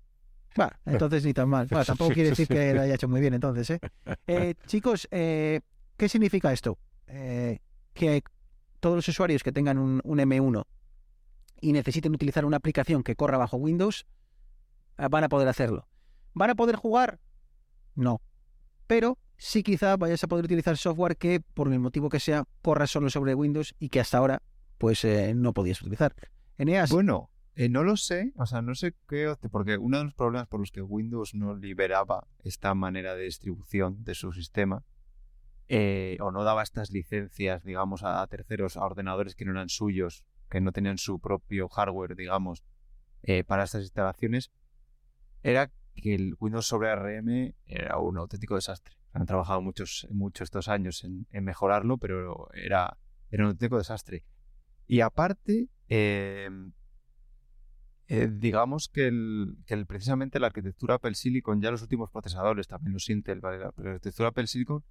Bueno, entonces ni tan mal. Bueno, tampoco quiere decir que lo haya hecho muy bien entonces, ¿eh? Eh, chicos, eh, ¿qué significa esto? Eh, que todos los usuarios que tengan un, un M1 y necesiten utilizar una aplicación que corra bajo Windows, eh, van a poder hacerlo. ¿Van a poder jugar? No. Pero sí quizá vayas a poder utilizar software que, por el motivo que sea, corra solo sobre Windows y que hasta ahora pues eh, no podías utilizar. Eneas, Bueno, eh, no lo sé, o sea, no sé qué, porque uno de los problemas por los que Windows no liberaba esta manera de distribución de su sistema, eh, o no daba estas licencias, digamos, a terceros, a ordenadores que no eran suyos, que no tenían su propio hardware, digamos, eh, para estas instalaciones, era que el Windows sobre ARM era un auténtico desastre. Han trabajado muchos, muchos estos años en, en mejorarlo, pero era, era un auténtico desastre. Y aparte, eh, eh, digamos que, el, que el- precisamente la arquitectura Apple Silicon, ya los últimos procesadores, también los Intel, ¿vale? la, arquitectura Apple Silicon,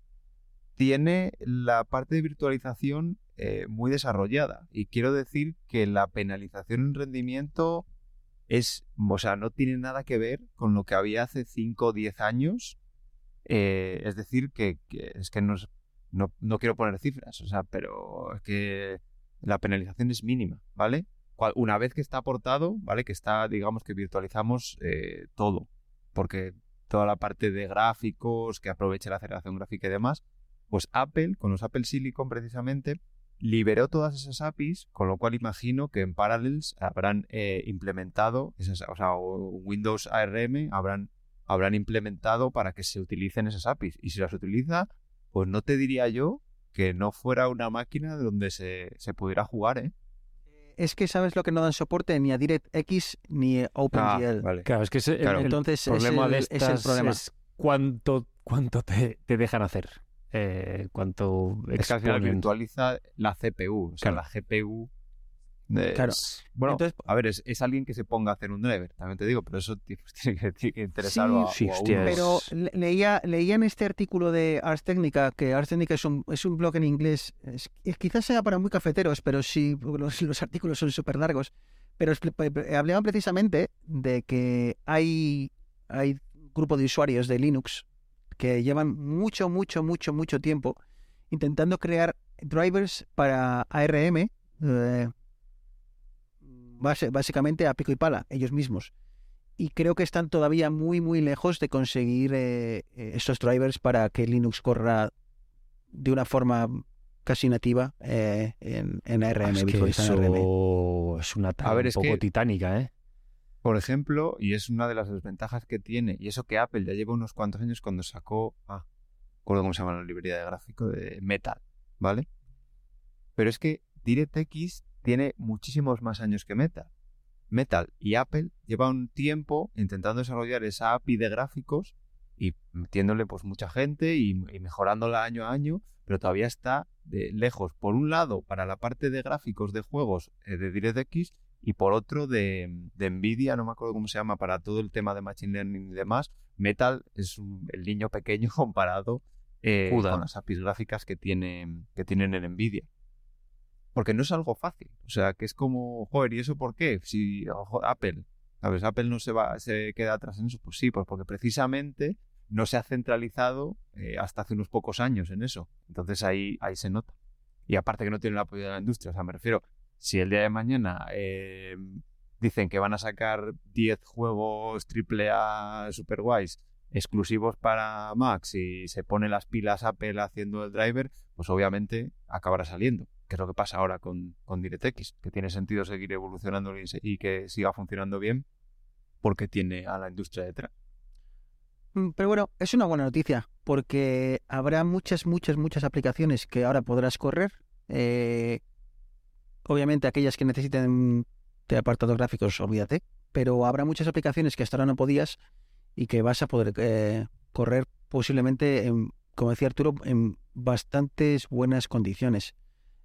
tiene la parte de virtualización eh, muy desarrollada. Y quiero decir que la penalización en rendimiento es, o sea, no tiene nada que ver con lo que había hace 5 o 10 años. Eh, es decir, que, es que no, es- no, no quiero poner cifras, o sea, pero es que la penalización es mínima, ¿vale? Una vez que está aportado, ¿vale? Que está, digamos que virtualizamos eh, todo, porque toda la parte de gráficos, que aproveche la aceleración gráfica y demás, pues Apple, con los Apple Silicon precisamente, liberó todas esas APIs, con lo cual imagino que en Parallels habrán eh, implementado, esas, o sea, Windows ARM habrán, habrán implementado para que se utilicen esas APIs. Y si las utiliza, pues no te diría yo que no fuera una máquina donde se, se pudiera jugar, ¿eh? es que sabes lo que no dan soporte ni a DirectX ni a OpenGL. Ah, vale. Claro, es que ese- el- Claro. el, Entonces es problema el, de es el estas problema. es cuánto, cuánto te, te dejan hacer. Eh, cuánto Es que al final virtualiza la CPU. O sea, Claro. la GPU. Claro. Bueno, Entonces- a ver, es, es alguien que se ponga a hacer un driver, también te digo, pero eso pues, tiene que, tiene que interesarlo a, sí, o a uno. Pero leía, leía en este artículo de Ars Technica, que Ars Technica es un, es un blog en inglés, es- es- quizás sea para muy cafeteros, pero sí, los, los artículos son súper largos, pero pe- pe- hablaban precisamente de que hay, hay un grupo de usuarios de Linux que llevan mucho, mucho, mucho, mucho tiempo intentando crear drivers para ARM, eh, base- básicamente a pico y pala, ellos mismos. Y creo que están todavía muy, muy lejos de conseguir eh, eh, estos drivers para que Linux corra de una forma casi nativa eh, en, en ARM, Ah, es que en ARM. eso es una tarea un poco que- titánica, ¿eh? Por ejemplo, y es una de las desventajas que tiene, y eso que Apple ya lleva unos cuantos años cuando sacó, ah, recuerdo cómo se llama la librería de gráfico, de Metal, ¿vale? Pero es que DirectX tiene muchísimos más años que Metal. Metal y Apple llevan tiempo intentando desarrollar esa API de gráficos y metiéndole pues mucha gente y, y mejorándola año a año, pero todavía está de lejos, por un lado, para la parte de gráficos de juegos eh, de DirectX y por otro de, de Nvidia, no me acuerdo cómo se llama, para todo el tema de Machine Learning y demás. Metal es un- el niño pequeño comparado eh, con las APIs gráficas que, tiene, que tienen en Nvidia. Porque no es algo fácil. O sea, que es como, joder, ¿y eso por qué? Si ojo, Apple, ¿sabes? Apple no se va, se queda atrás en eso. Pues sí, pues porque precisamente no se ha centralizado eh, hasta hace unos pocos años en eso. Entonces ahí, ahí se nota. Y aparte que no tiene el apoyo de la industria. O sea, me refiero, si el día de mañana eh, dicen que van a sacar 10 juegos AAA super guays exclusivos para Max y se pone las pilas Apple haciendo el driver, pues obviamente acabará saliendo. Que es lo que pasa ahora con, con DirectX, que tiene sentido seguir evolucionando y, que siga funcionando bien porque tiene a la industria detrás. Mm, Pero bueno, es una buena noticia, porque habrá muchas, muchas, muchas aplicaciones que ahora podrás correr. Eh, obviamente aquellas que necesiten de apartados gráficos, olvídate, pero habrá muchas aplicaciones que hasta ahora no podías y que vas a poder eh, correr posiblemente, en, como decía Arturo, en bastantes buenas condiciones.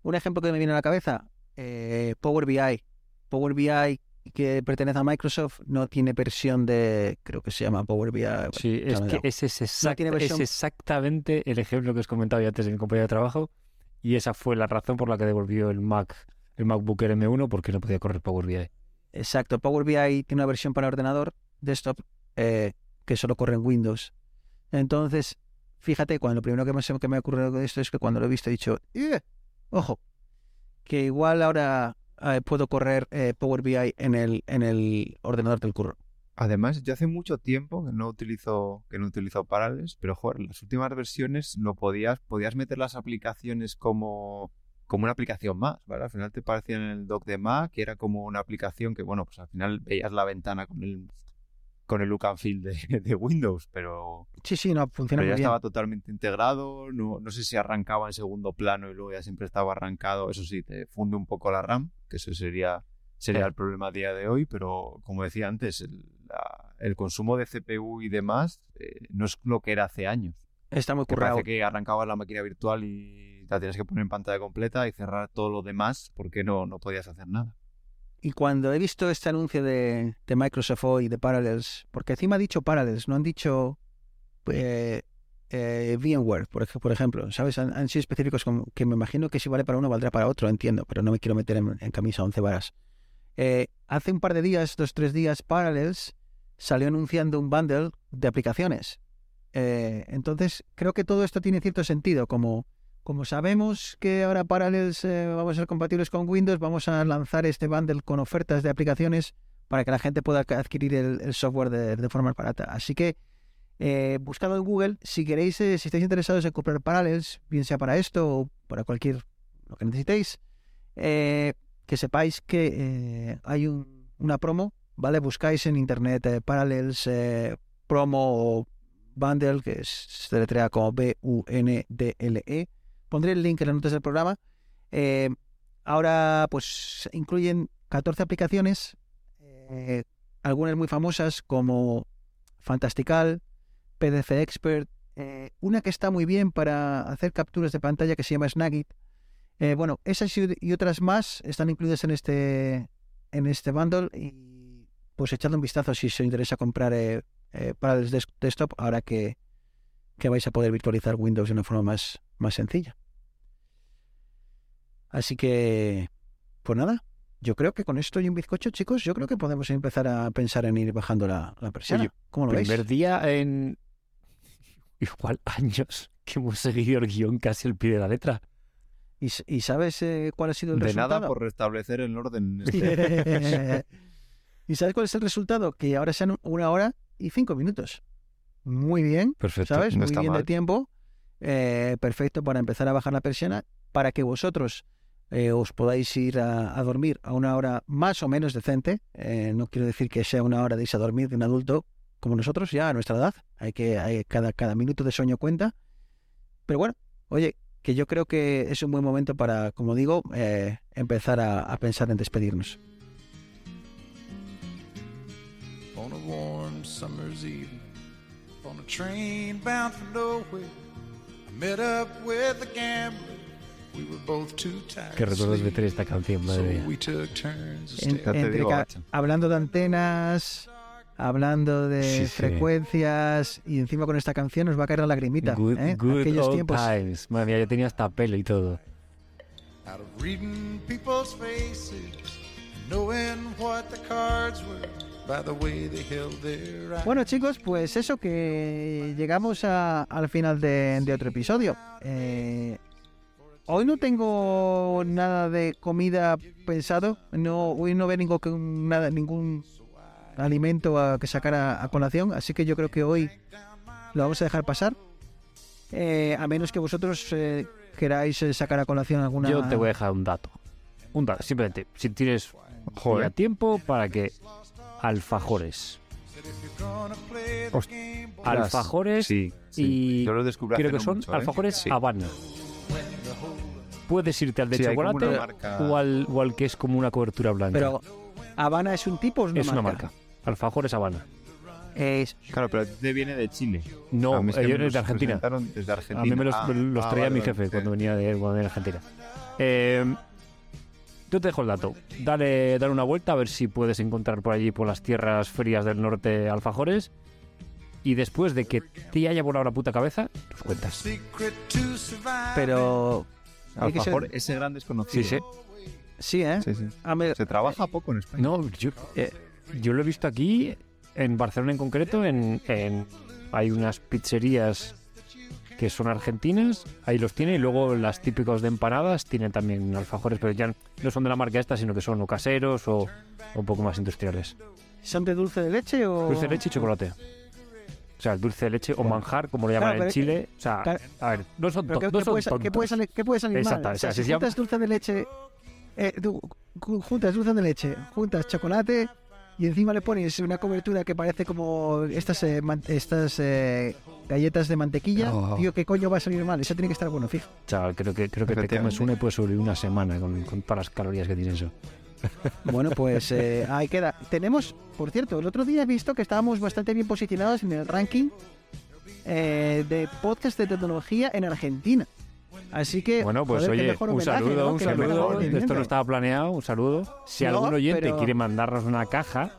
Un ejemplo que me viene a la cabeza, eh, Power BI. Power BI que pertenece a Microsoft no tiene versión de, creo que se llama Power BI. Sí, es que ese es, exact- exactamente el ejemplo que os comentaba antes de mi compañero de trabajo y esa fue la razón por la que devolvió el Mac, el MacBook Air M1 porque no podía correr Power BI. Exacto, Power BI tiene una versión para ordenador desktop eh, que solo corre en Windows. Entonces, fíjate, cuando lo primero que me, que me ha ocurrido de esto es que cuando lo he visto he dicho, "Eh, ojo, que igual ahora eh, puedo correr eh, Power BI en el, en el ordenador del curro. Además, yo hace mucho tiempo que no utilizo, que no utilizo Parallels, pero joder, las últimas versiones lo podías, podías meter las aplicaciones como, como una aplicación más, ¿vale? Al final te parecía en el dock de Mac que era como una aplicación que, bueno, pues al final veías la ventana con el con el look and feel de, de Windows, pero, Sí, sí, no, funciona pero ya muy bien. estaba totalmente integrado, no, no sé si arrancaba en segundo plano y luego ya siempre estaba arrancado, eso sí, te funde un poco la RAM, que eso sería, sería Sí. el problema a día de hoy, pero como decía antes, el, la- el consumo de CPU y demás eh, no es lo que era hace años. Está muy Que currado. parece que arrancabas la máquina virtual y la tienes que poner en pantalla completa y cerrar todo lo demás porque no, no podías hacer nada. Y cuando he visto este anuncio de, de Microsoft hoy, de Parallels, porque encima ha dicho Parallels, no han dicho eh, eh, VMware, por, ej- por ejemplo, ¿sabes? Han, sido específicos como que me imagino que si vale para uno, valdrá para otro, entiendo, pero no me quiero meter en, en camisa once varas. Eh, hace un par de días, dos, tres días, Parallels salió anunciando un bundle de aplicaciones. Eh, entonces, creo que todo esto tiene cierto sentido, como como sabemos que ahora Parallels eh, vamos a ser compatibles con Windows, vamos a lanzar este bundle con ofertas de aplicaciones para que la gente pueda adquirir el, software de, de forma barata. Así que eh, buscadlo en Google. Si queréis, eh, si estáis interesados en comprar Parallels, bien sea para esto o para cualquier lo que necesitéis, eh, que sepáis que hay un- una promo, ¿vale? Buscáis en internet Parallels promo o bundle, que es, se deletrea como B-U-N-D-L-E. Pondré el link en las notas del programa. Eh, ahora, pues, incluyen 14 aplicaciones, eh, algunas muy famosas como Fantastical, PDF Expert, eh, una que está muy bien para hacer capturas de pantalla que se llama Snagit. Bueno, esas y, otras más están incluidas en este en este bundle y pues echadle un vistazo si os interesa comprar para el des- desktop ahora que, que vais a poder virtualizar Windows de una forma más, más sencilla. Así que, pues nada, yo creo que con esto y un bizcocho, chicos, yo creo que podemos empezar a pensar en ir bajando la, la. Oye, ¿Cómo lo veis? Primer día en igual años que hemos seguido el guion casi al pie de la letra. ¿Y, sabes eh, cuál ha sido el De resultado? nada por restablecer el orden. este. ¿Y sabes cuál es el resultado? Que ahora sean una hora y cinco minutos. Muy bien, Perfecto. ¿sabes? no Muy bien de tiempo. eh, perfecto para empezar a bajar la persiana para que vosotros eh, os podáis ir a, dormir a una hora más o menos decente. Eh, no quiero decir que sea una hora de irse a dormir de un adulto como nosotros, ya a nuestra edad. Hay que, cada, cada minuto de sueño cuenta. Pero bueno, oye, que yo creo que es un buen momento para, como digo, eh, empezar a, pensar en despedirnos. Qué recuerdos tener esta canción, madre mía. we took turns En- entre ca- hablando de antenas, hablando de Sí, sí. frecuencias y encima con esta canción nos va a caer la lagrimita. Good, ¿eh? good Aquellos old tiempos. times. Madre mía, yo tenía hasta pelo y todo. out of reading people's faces, knowing what the cards were by the way they held their eyes. Bueno chicos, pues eso que llegamos a- al final de, de otro episodio. Eh, hoy no tengo nada de comida pensado. No, hoy no veo ningún, nada, ningún alimento a, que sacar a, a colación. Así que yo creo que hoy lo vamos a dejar pasar. Eh, a menos que vosotros eh, queráis eh, sacar a colación alguna... Yo te voy a dejar un dato. Un dato, simplemente. Si tienes Joder. tiempo para que alfajores. Alfajores Sí, sí. y Yo lo creo que son mucho, ¿eh? alfajores Sí. Habana. Puedes irte al de Sí, chocolate o, al, o al que es como una cobertura blanca. Pero Habana es un tipo o es una es marca. una marca. Alfajores Habana. Es- Claro, pero te viene de Chile. No, es que ellos es de los Argentina. presentaron Desde Argentina. A mí me los, Ah, los ah, traía vale, mi jefe Eh, cuando venía de, cuando venía de Argentina. Eh, yo te dejo el dato. Dale, dale una vuelta a ver si puedes encontrar por allí, por las tierras frías del norte, alfajores. Y después de que te haya volado la puta cabeza, nos cuentas. pero... ser- Alfajor, ese gran desconocido. Sí, sí. Sí, ¿eh? Sí, sí. A ver, Se trabaja poco en España. No, yo, eh, yo lo he visto aquí, en Barcelona en concreto, en, en- hay unas pizzerías que son argentinas, ahí los tiene, y luego las típicos de empanadas tienen también alfajores, pero ya no son de la marca esta, sino que son o caseros o, o un poco más industriales. ¿Son de dulce de leche o...? Dulce de leche y chocolate. O sea, el dulce de leche o manjar, como lo llaman Claro, en Chile. O sea, claro. a ver, no son, ¿Pero to- qué, no qué son puede, sa- qué tontos. puede qué puede salir Exacto, mal? o sea, si llama- juntas dulce de leche... eh, tú, ju- juntas dulce de leche, juntas chocolate y encima le pones una cobertura que parece como estas eh, man- estas eh, galletas de mantequilla. Oh. Tío, ¿qué coño va a salir mal? Eso tiene que estar bueno, fijo. Chaval, creo que, creo que te comes una y puedes sobrevivir una semana con, con todas las calorías que tiene eso. Bueno, pues eh, ahí queda. Tenemos, por cierto, el otro día he visto que estábamos bastante bien posicionados en el ranking eh, de podcast de tecnología en Argentina. Así que, Bueno, pues joder, oye, mejor un saludo, ¿no? un saludo. Esto no estaba planeado, un saludo. Si No, algún oyente pero- quiere mandarnos una caja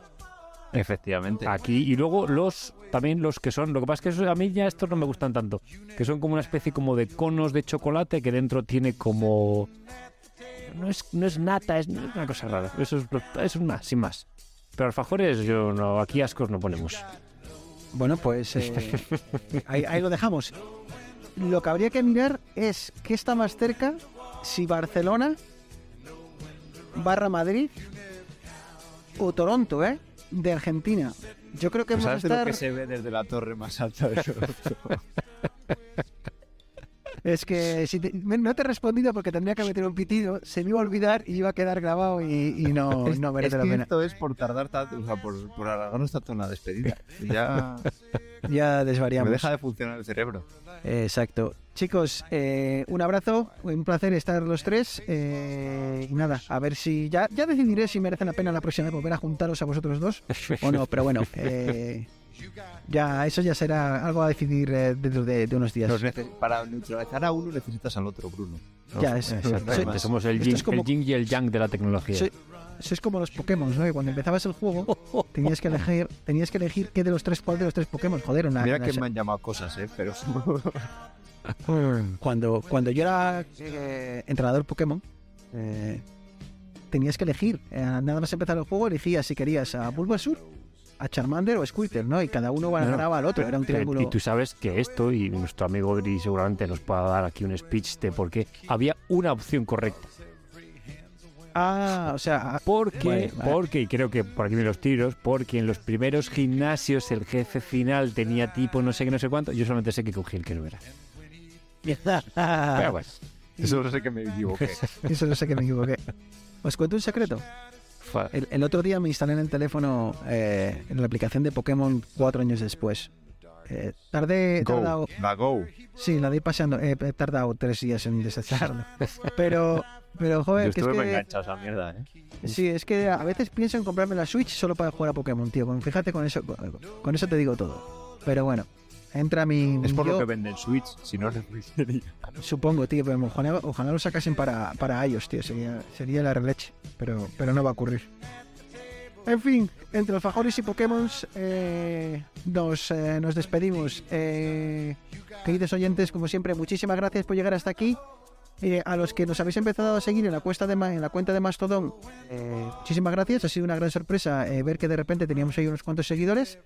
Efectivamente. aquí y luego los también los que son, lo que pasa es que eso- a mí ya estos no me gustan tanto, que son como una especie como de conos de chocolate que dentro tiene como no es no es nata, es, es una cosa rara. Eso es, es más, sin más. Pero alfajores yo no, aquí ascos no ponemos. Bueno, pues eh, ahí, ahí lo dejamos. Lo que habría que mirar es qué está más cerca, si Barcelona, barra Madrid o Toronto, ¿eh? De Argentina. Yo creo que Pues vamos a ¿Sabes de lo estar... que se ve desde la torre más alta de Toronto? Es que si te- no te he respondido porque tendría que meter un pitido, se me iba a olvidar y iba a quedar grabado y, y no, no merece es la pena. esto es por tardar tanto, o sea, por, por alargarnos tanto en la despedida. Ya Ya me desvariamos. deja de funcionar el cerebro. Exacto. Chicos, eh, un abrazo, un placer estar los tres. eh, y nada, a ver si ya, ya decidiré si merece la pena la próxima vez volver a juntaros a vosotros dos o no, pero bueno, eh, ya eso ya será algo a decidir eh, dentro de, de unos días. Para neutralizar a uno necesitas al otro, Bruno. Ya, es- Exactamente, soy- somos el yin, es como- el yin y el yang de la tecnología. soy- eso es como los Pokémon, ¿no? Que Cuando empezabas el juego tenías que elegir, tenías que elegir qué de los tres, cuál de los tres Pokémon. Joder, una, Mira una- que me han llamado cosas, ¿eh? Pero cuando, cuando yo era eh, entrenador Pokémon, eh, tenías que elegir. Eh, nada más empezar el juego, elegías si querías a Bulbasaur a Charmander o a Squirtle, ¿no? Y cada uno ganaba al otro, era un Pero- triángulo. Y tú sabes que esto, y nuestro amigo Dri seguramente nos pueda dar aquí un speech de por qué había una opción correcta. Ah, o sea, Porque, Vale, vale. porque, y creo que por aquí me los tiros, porque en los primeros gimnasios el jefe final tenía tipo no sé qué, no sé cuánto. Yo solamente sé que cogí el que no era. Pero bueno, Eso no sé que me equivoqué. eso no sé que me equivoqué. ¿Os cuento un secreto? El, el otro día me instalé en el teléfono eh, en la aplicación de Pokémon cuatro años después. Eh, tardé, Go. tardado, La Go. sí, la di pasando, eh, he tardado tres días en deshacerlo. Pero, pero yo joder, que es estuve que, enganchado a esa mierda, ¿eh? sí, es que a veces pienso en comprarme la Switch solo para jugar a Pokémon, tío. Con- Fíjate con eso, con, con eso te digo todo. Pero bueno, entra mi, Es por yo- lo que venden Switch, si no, sería. Supongo, tío, pero ojalá, ojalá lo sacasen para, para iOS, tío. Sería, sería la releche. Pero, pero no va a ocurrir. En fin, entre alfajores y Pokémon eh, nos, eh, nos despedimos. Eh, queridos oyentes, como siempre, muchísimas gracias por llegar hasta aquí. A los que nos habéis empezado a seguir en la, cuesta de, en la cuenta de Mastodon, eh, muchísimas gracias. Ha sido una gran sorpresa eh, ver que de repente teníamos ahí unos cuantos seguidores.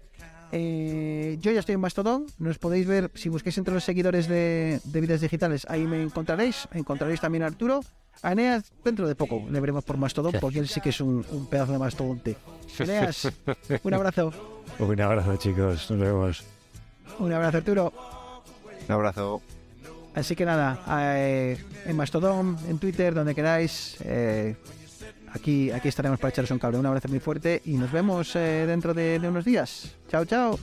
Eh, yo ya estoy en Mastodon, nos podéis ver si busquéis entre los seguidores de, de Vidas Digitales, ahí me encontraréis, encontraréis también a Arturo. A Eneas dentro de poco le veremos por Mastodon porque él sí que es un, un pedazo de mastodonte. Eneas, un abrazo, Un abrazo, chicos. Nos vemos. un abrazo Arturo. Un abrazo. Así que nada, eh, en Mastodon, en Twitter, donde queráis, eh, Aquí, aquí estaremos para echaros un cable. Un abrazo muy fuerte y nos vemos eh, dentro de, unos días. Chao, chao.